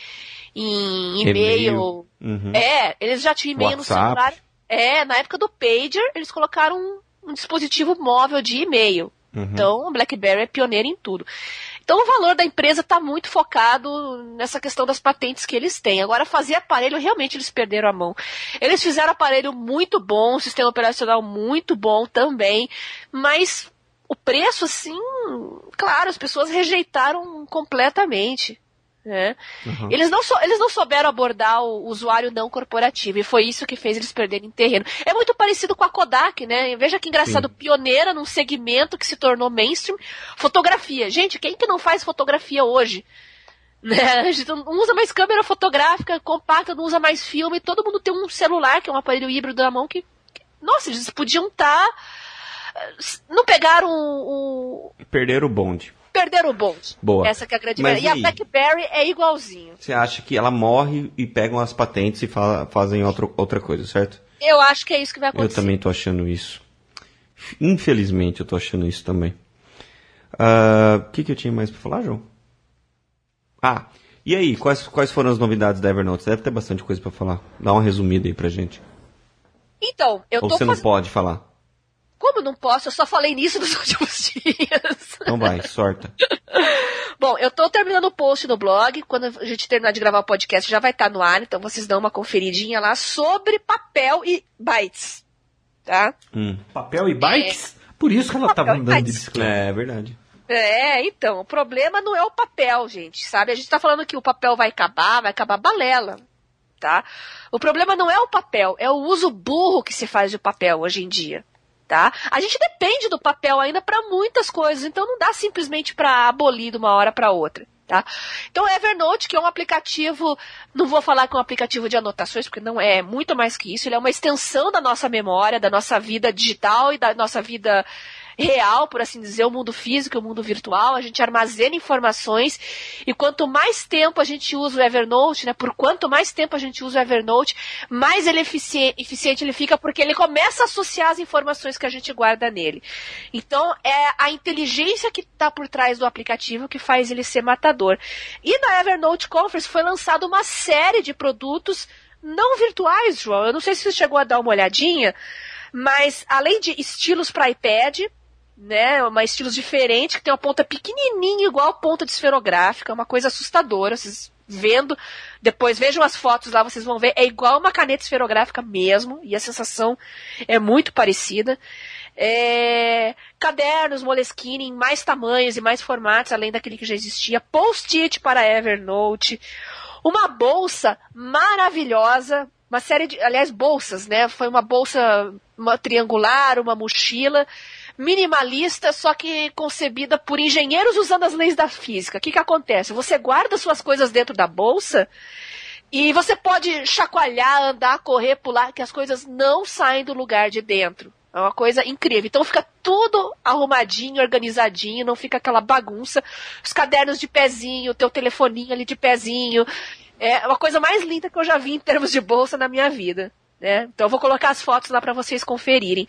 em e-mail. Uhum. É, eles já tinham e-mail no WhatsApp. celular. É, na época do pager, eles colocaram um, um dispositivo móvel de e-mail. Uhum. Então, a BlackBerry é pioneira em tudo. Então, o valor da empresa está muito focado nessa questão das patentes que eles têm. Agora, fazer aparelho, realmente eles perderam a mão. Eles fizeram aparelho muito bom, um sistema operacional muito bom também, mas o preço, assim, claro, as pessoas rejeitaram completamente. Né? Uhum. Eles, não eles não souberam abordar o usuário não corporativo e foi isso que fez eles perderem terreno. É muito parecido com a Kodak, né? Veja que engraçado, Sim. pioneira num segmento que se tornou mainstream. Fotografia. Gente, quem que não faz fotografia hoje? Né? A gente não usa mais câmera fotográfica compacta, não usa mais filme. Todo mundo tem um celular, que é um aparelho híbrido na mão, que. que- nossa, eles podiam estar. não pegaram o. o Perderam o bonde. Perderam o bonde. Boa. Essa que é a grande Mas. E a e aí? BlackBerry é igualzinho. Você acha que ela morre e pegam as patentes e fa- fazem outro, outra coisa, certo? Eu acho que é isso que vai Eu acontecer. também tô achando isso. Infelizmente, eu tô achando isso também. Ah, O que, que eu tinha mais pra falar, João? Ah, e aí, quais, quais foram as novidades da Evernote? Deve ter bastante coisa pra falar. Dá uma resumida aí pra gente. Então, eu Ou tô você não fazendo. pode falar? Como eu não posso? Eu só falei nisso nos últimos dias. Então vai, sorta. Bom, eu tô terminando o post no blog. Quando a gente terminar de gravar o podcast, já vai estar no ar. Então vocês dão uma conferidinha lá sobre papel e bytes. Tá? Hum, Papel e bikes? Por isso que ela tava Papel e andando de bicicleta. é verdade. É, então, o problema não é o papel, gente, sabe? A gente tá falando que o papel vai acabar, vai acabar balela, tá? O problema não é o papel, é o uso burro que se faz de papel hoje em dia, tá? A gente depende do papel ainda para muitas coisas, então não dá simplesmente para abolir de uma hora para outra. Tá? Então, Evernote, que é um aplicativo, não vou falar que é um aplicativo de anotações, porque não é, é muito mais que isso, ele é uma extensão da nossa memória, da nossa vida digital e da nossa vida real, por assim dizer, o mundo físico e o mundo virtual, a gente armazena informações e quanto mais tempo a gente usa o Evernote, né, por quanto mais tempo a gente usa o Evernote, mais ele efici- eficiente ele fica porque ele começa a associar as informações que a gente guarda nele. Então, é a inteligência que está por trás do aplicativo que faz ele ser matador. E na Evernote Conference foi lançada uma série de produtos não virtuais, João. Eu não sei se você chegou a dar uma olhadinha, mas além de estilos para iPad, né, uma estilos diferente, que tem uma ponta pequenininha, igual a ponta de esferográfica, uma coisa assustadora, vocês vendo, depois vejam as fotos lá, vocês vão ver, é igual uma caneta esferográfica mesmo, e a sensação é muito parecida. É, cadernos Moleskine em mais tamanhos e mais formatos, além daquele que já existia, post-it para Evernote, uma bolsa maravilhosa, uma série de, aliás, bolsas, né? Foi uma bolsa uma triangular, uma mochila, minimalista, só que concebida por engenheiros usando as leis da física. O que, que acontece? Você guarda suas coisas dentro da bolsa e você pode chacoalhar, andar, correr, pular, que as coisas não saem do lugar de dentro. É uma coisa incrível. Então fica tudo arrumadinho, organizadinho, não fica aquela bagunça. Os cadernos de pezinho, o teu telefoninho ali de pezinho. É uma coisa mais linda que eu já vi em termos de bolsa na minha vida. Né? Então eu vou colocar as fotos lá para vocês conferirem.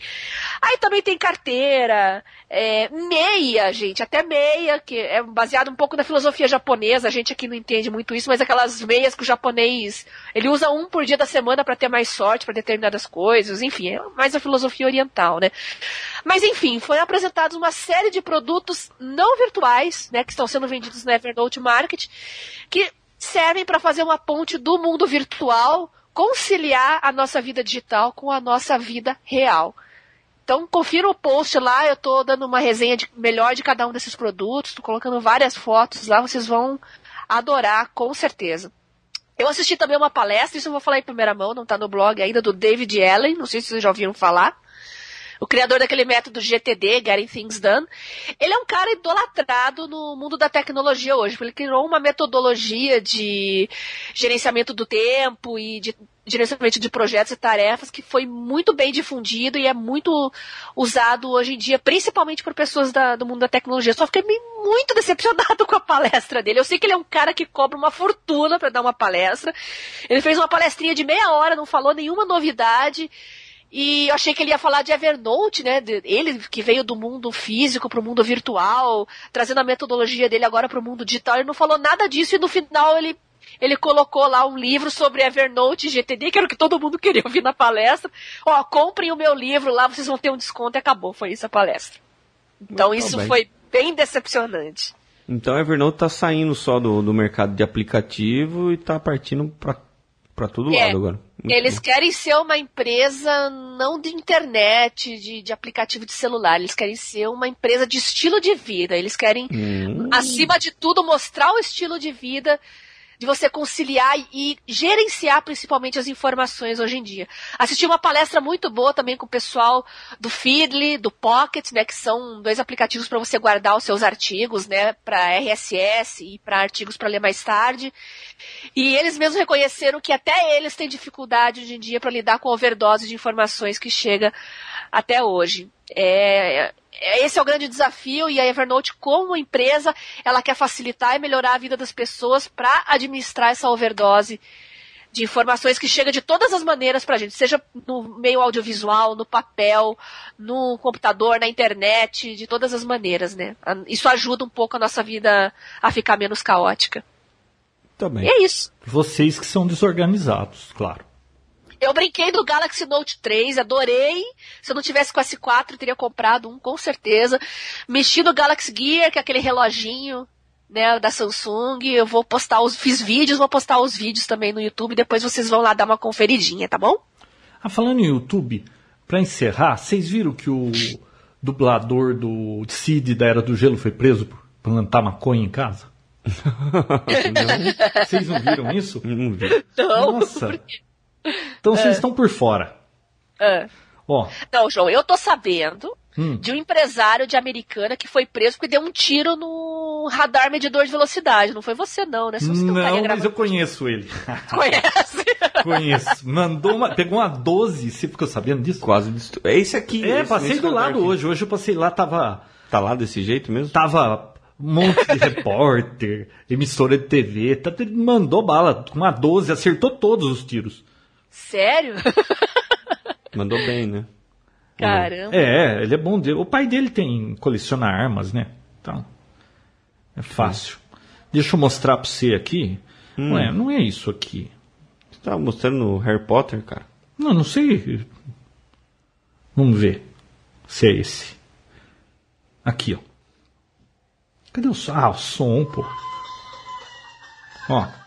Aí também tem carteira, é, meia, gente, até meia, que é baseado um pouco na filosofia japonesa. A gente aqui não entende muito isso, mas aquelas meias que o japonês ele usa um por dia da semana para ter mais sorte para determinadas coisas. Enfim, é mais a filosofia oriental, né? Mas enfim, foram apresentados uma série de produtos não virtuais, né, que estão sendo vendidos na Evernote Market, que servem para fazer uma ponte do mundo virtual conciliar a nossa vida digital com a nossa vida real. Então, confira o post lá, eu estou dando uma resenha de, melhor de cada um desses produtos, estou colocando várias fotos lá, vocês vão adorar, com certeza. Eu assisti também uma palestra, isso eu vou falar em primeira mão, não está no blog ainda, do David Allen, não sei se vocês já ouviram falar o criador daquele método GTD, Getting Things Done, ele é um cara idolatrado no mundo da tecnologia hoje. Ele criou uma metodologia de gerenciamento do tempo e de gerenciamento de projetos e tarefas que foi muito bem difundido e é muito usado hoje em dia, principalmente por pessoas da, do mundo da tecnologia. Só fiquei muito decepcionado com a palestra dele. Eu sei que ele é um cara que cobra uma fortuna para dar uma palestra. Ele fez uma palestrinha de meia hora, não falou nenhuma novidade. E eu achei que ele ia falar de Evernote, né? Ele que veio do mundo físico para o mundo virtual, trazendo a metodologia dele agora para o mundo digital. Ele não falou nada disso e no final ele ele colocou lá um livro sobre Evernote e GTD, que era o que todo mundo queria ouvir na palestra. Ó, comprem o meu livro lá, vocês vão ter um desconto e acabou. Foi isso a palestra. Então Muito isso bem. foi bem decepcionante. Então Evernote está saindo só do, do mercado de aplicativo e está partindo para para todo é, lado agora. Muito eles bom. querem ser uma empresa não de internet, de, de aplicativo de celular. Eles querem ser uma empresa de estilo de vida. Eles querem, hum. acima de tudo, mostrar o estilo de vida de você conciliar e gerenciar principalmente as informações hoje em dia. Assisti uma palestra muito boa também com o pessoal do Feedly, do Pocket, né, que são dois aplicativos para você guardar os seus artigos, né, para RSS e para artigos para ler mais tarde. E eles mesmos reconheceram que até eles têm dificuldade hoje em dia para lidar com a overdose de informações que chega até hoje. É, é, esse é o grande desafio e a Evernote, como empresa, ela quer facilitar e melhorar a vida das pessoas para administrar essa overdose de informações que chega de todas as maneiras para a gente, seja no meio audiovisual, no papel, no computador, na internet, de todas as maneiras, né? Isso ajuda um pouco a nossa vida a ficar menos caótica. Também. E é isso. Vocês que são desorganizados, claro. Eu brinquei do Galaxy Note 3, adorei. Se eu não tivesse com o S4, eu teria comprado um, com certeza. Mexi no Galaxy Gear, que é aquele reloginho, né, da Samsung. Eu vou postar os. Fiz vídeos, vou postar os vídeos também no YouTube. Depois vocês vão lá dar uma conferidinha, tá bom? Ah, falando em YouTube, pra encerrar, vocês viram que o dublador do Cid da Era do Gelo foi preso por plantar maconha em casa? Vocês não viram isso? Não vi. Não, Nossa. Então vocês é. estão por fora. É. Ó. Não, João, eu tô sabendo hum. de um empresário de Americana que foi preso porque deu um tiro no radar medidor de velocidade. Não foi você, não, né? Você não, não mas eu conheço ele. Conhece? Conheço. Mandou uma, pegou uma 12, você ficou sabendo disso? Quase. É esse aqui. É, esse, passei do lado aqui. hoje. Hoje eu passei lá, tava. Tá lá desse jeito mesmo? Tava um monte de repórter, emissora de TV, tá, ele mandou bala com uma 12, acertou todos os tiros. Sério? Mandou bem, né? Caramba. É, ele é bom. O pai dele tem coleciona armas, né? Então, é fácil. Deixa eu mostrar pra você aqui. Hum. Não, é, não é isso aqui. Você tava mostrando no Harry Potter, cara? Não, não sei. Vamos ver se é esse. Aqui, ó. Cadê o som? Ah, o som, pô. Ó.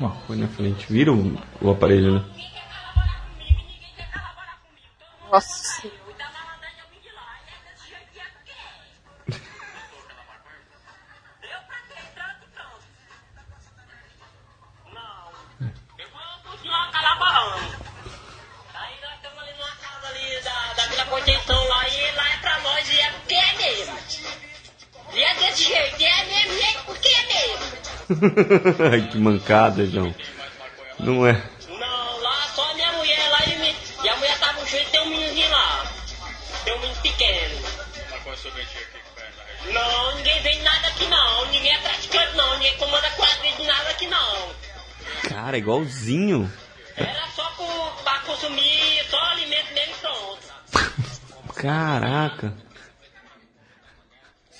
Ó, põe na frente. Vira o, o aparelho, né? Nossa. contenção lá e lá é pra nós e é porque é mesmo. E é desse jeito, e é mesmo, e é porque é mesmo. que mancada, João. Não é. Não, lá só a minha mulher lá e, me- e a mulher com cheio e tem um meninozinho lá. Tem um menino pequeno. Mas qual é o seu aqui? Não, ninguém vem nada aqui não. Ninguém é praticante não. Ninguém comanda quadrilha de nada aqui não. Cara, igualzinho. Era só pro, pra consumir só alimento mesmo e pronto. Caraca.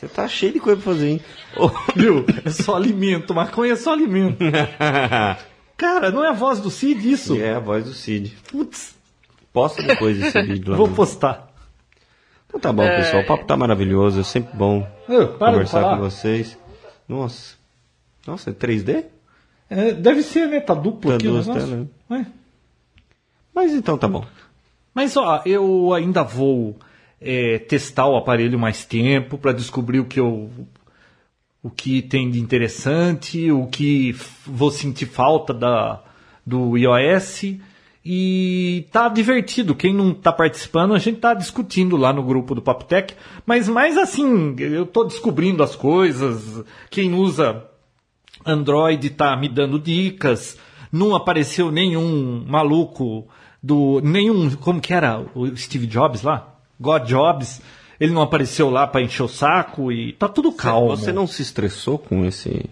Você tá cheio de coisa pra fazer, hein? Ô, Viu? É só alimento, maconha é só alimento. Cara, não é a voz do Cid isso? é a voz do Cid. Putz, Posta depois esse vídeo lá. vou postar. Então tá bom, pessoal. O papo tá maravilhoso. É sempre bom conversar com vocês. Nossa. Nossa, é 3D? É, deve ser, né? Tá duplo Tá aqui o duas negócio. telas, É. Mas então tá bom. Mas ó, eu ainda vou é, testar o aparelho mais tempo para descobrir o que eu o que tem de interessante, o que vou sentir falta da do iOS e tá divertido. Quem não tá participando, a gente tá discutindo lá no grupo do Papo Tech, mas mais assim, eu tô descobrindo as coisas. Quem usa Android tá me dando dicas. Não apareceu nenhum maluco do. Nenhum. Como que era? O Steve Jobs lá? God Jobs. Ele não apareceu lá para encher o saco e tá tudo calmo. Você não se estressou com esse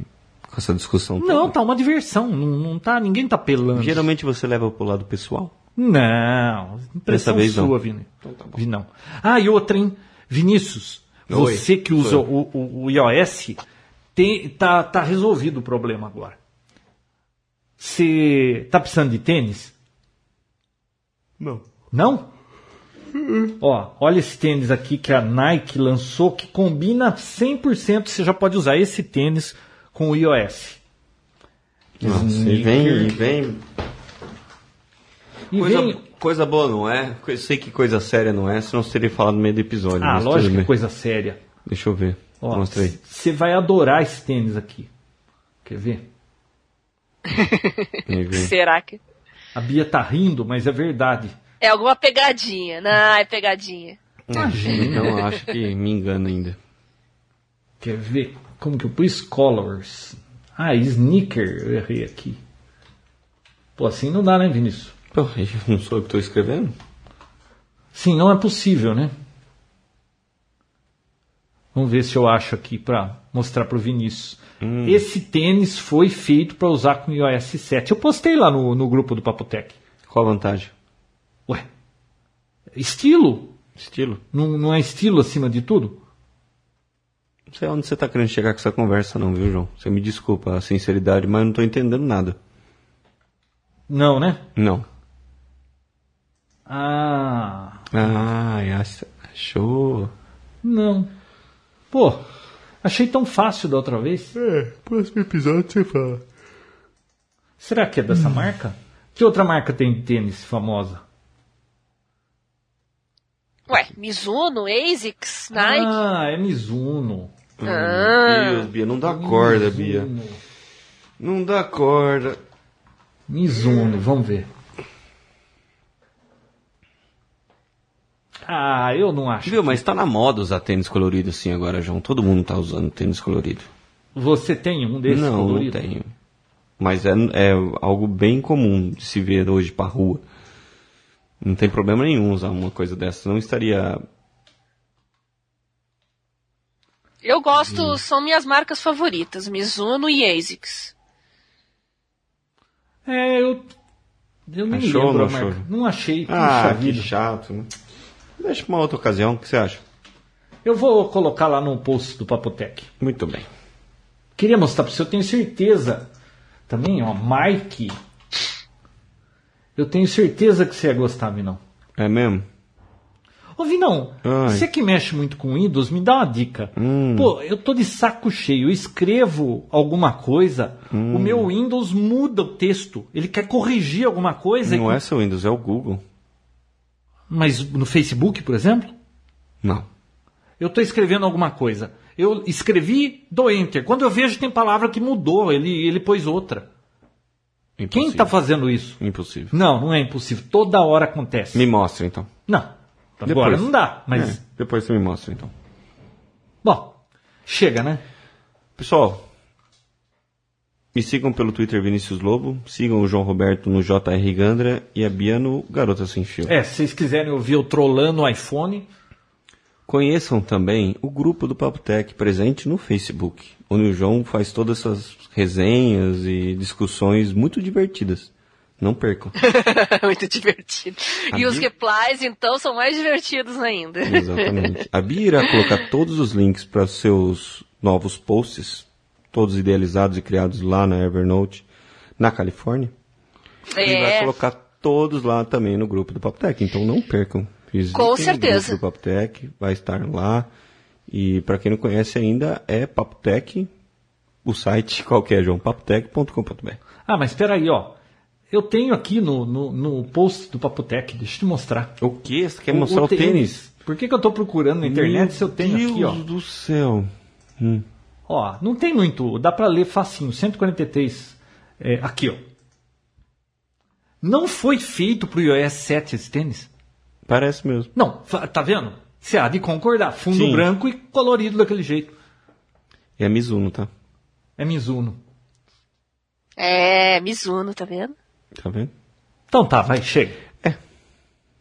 com essa discussão toda? Não, tá uma diversão. Não, não tá, ninguém tá pelando. Geralmente você leva pro lado pessoal? Não, impressão Dessa vez não. sua, Vini. Vi não. Ah, e outra, hein? Vinícius, Oi. você que usa o, o, o iOS, tem, tá, tá resolvido o problema agora. Você tá precisando de tênis? Não. Não? Ó, olha esse tênis aqui que a Nike lançou que combina 100%. Você já pode usar esse tênis com o iOS. Nossa, e vem, e vem. E Coisa, vem- coisa boa não é? Eu sei que coisa séria não é, senão você teria falado no meio do episódio. Ah, lógico que é coisa séria. Deixa eu ver. Ó, Mostra aí. Você vai adorar esse tênis aqui. Quer ver? Será que? A Bia tá rindo, mas é verdade. É alguma pegadinha. Não, é pegadinha. Imagina. Então acho que me engana ainda. Quer ver? Como que eu pus? Colors. Ah, sneaker. Eu errei aqui. Pô, assim não dá, né, Vinícius? Pô, eu não sou eu que estou escrevendo? Sim, não é possível, né? Vamos ver se eu acho aqui pra mostrar pro Vinícius. Esse tênis foi feito para usar com o iOS 7. Eu postei lá no, no grupo do Papotec. Qual a vantagem? Ué, estilo? Estilo? Não, não é estilo acima de tudo? Não sei onde você está querendo chegar com essa conversa não, viu, João? Você me desculpa a sinceridade, mas eu não estou entendendo nada. Não, né? Não. Ah, Ah, ach- achou. não. Pô, achei tão fácil da outra vez. É, próximo episódio você fala. Será que é dessa marca? Que outra marca tem de tênis famosa? Ué, Mizuno, ASICS, Nike. Ah, é Mizuno. Ah. Deus, Bia, não dá corda, Bia. Mizuno. Não dá corda. Mizuno, vamos ver. Ah, eu não acho. Viu, mas tá na moda usar tênis colorido assim agora, João. Todo mundo tá usando tênis colorido. Você tem um desses não, colorido? não tenho. Mas é, é algo bem comum de se ver hoje pra rua. Não tem problema nenhum usar uma coisa dessa. Não estaria. Eu gosto, são minhas marcas favoritas, Mizuno e ASICS. É, eu. Eu nem Achou ou lembro não a marca. achou? Não achei. Ah, que vida. chato. né? Deixa pra uma outra ocasião. O que você acha? Eu vou colocar lá no post do Papotec. Muito bem. Queria mostrar pra você, eu tenho certeza. Também, ó, Mike. Eu tenho certeza que você ia gostar, Vinão. É mesmo? Ô, Vinão, Ai. você que mexe muito com Windows, me dá uma dica. Hum. Pô, eu tô de saco cheio, eu escrevo alguma coisa, Hum. o meu Windows muda o texto. Ele quer corrigir alguma coisa. Não e- é seu Windows, é o Google. Mas no Facebook, por exemplo, Não. eu tô escrevendo alguma coisa. Eu escrevi, dou Enter. Quando eu vejo, tem palavra que mudou, ele, ele pôs outra. Quem Impossível. tá fazendo isso? Impossível. Não, não é impossível. Toda hora acontece. Me mostra então. Não. Agora Depois. não dá, mas. É, depois você me mostra então. Bom, chega, né? Pessoal, Me sigam pelo Twitter Vinícius Lobo, sigam o João Roberto no JR Gandra e a Bia no Garota Sem Fio. É, se vocês quiserem ouvir o Trollando o iPhone, Conheçam também o grupo do Papo Tech presente no Facebook, onde o João faz todas essas resenhas e discussões muito divertidas. Não percam. Muito divertido. A E os replies, então, são mais divertidos ainda. Exatamente. A Bia irá colocar todos os links para seus novos posts, todos idealizados e criados lá na Evernote, na Califórnia. E vai É, colocar todos lá também no grupo do Papo Tech. Então não percam. Visitem Com o certeza. Tech, vai estar lá. E para quem não conhece ainda, é Papo Tech, o site qual que é, João? papotec.com.br. Ah, mas espera aí, ó. Eu tenho aqui no, no, no post do Papotec, deixa eu te mostrar. O que? Você quer mostrar o, tênis? Por que, que eu tô procurando na internet Meu se eu tenho Deus aqui, ó? do céu. Ó, não tem muito, dá pra ler facinho, 143. É, aqui, ó. Não foi feito pro iOS 7 esse tênis? Parece mesmo. Não, tá vendo? Você há de concordar. Fundo Sim. branco e colorido daquele jeito. É a Mizuno, tá? É Mizuno. é, Mizuno, tá vendo? Tá vendo? Então tá, vai, chega.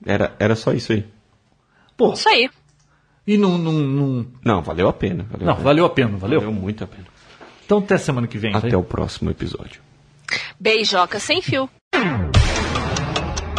Era, era só isso aí. Pô, Isso aí. e não. não, não... Não, valeu a pena. Valeu a Não, pena. valeu a pena, valeu? Valeu muito a pena. Então até semana que vem. vai. Até o próximo episódio. Beijoca sem fio.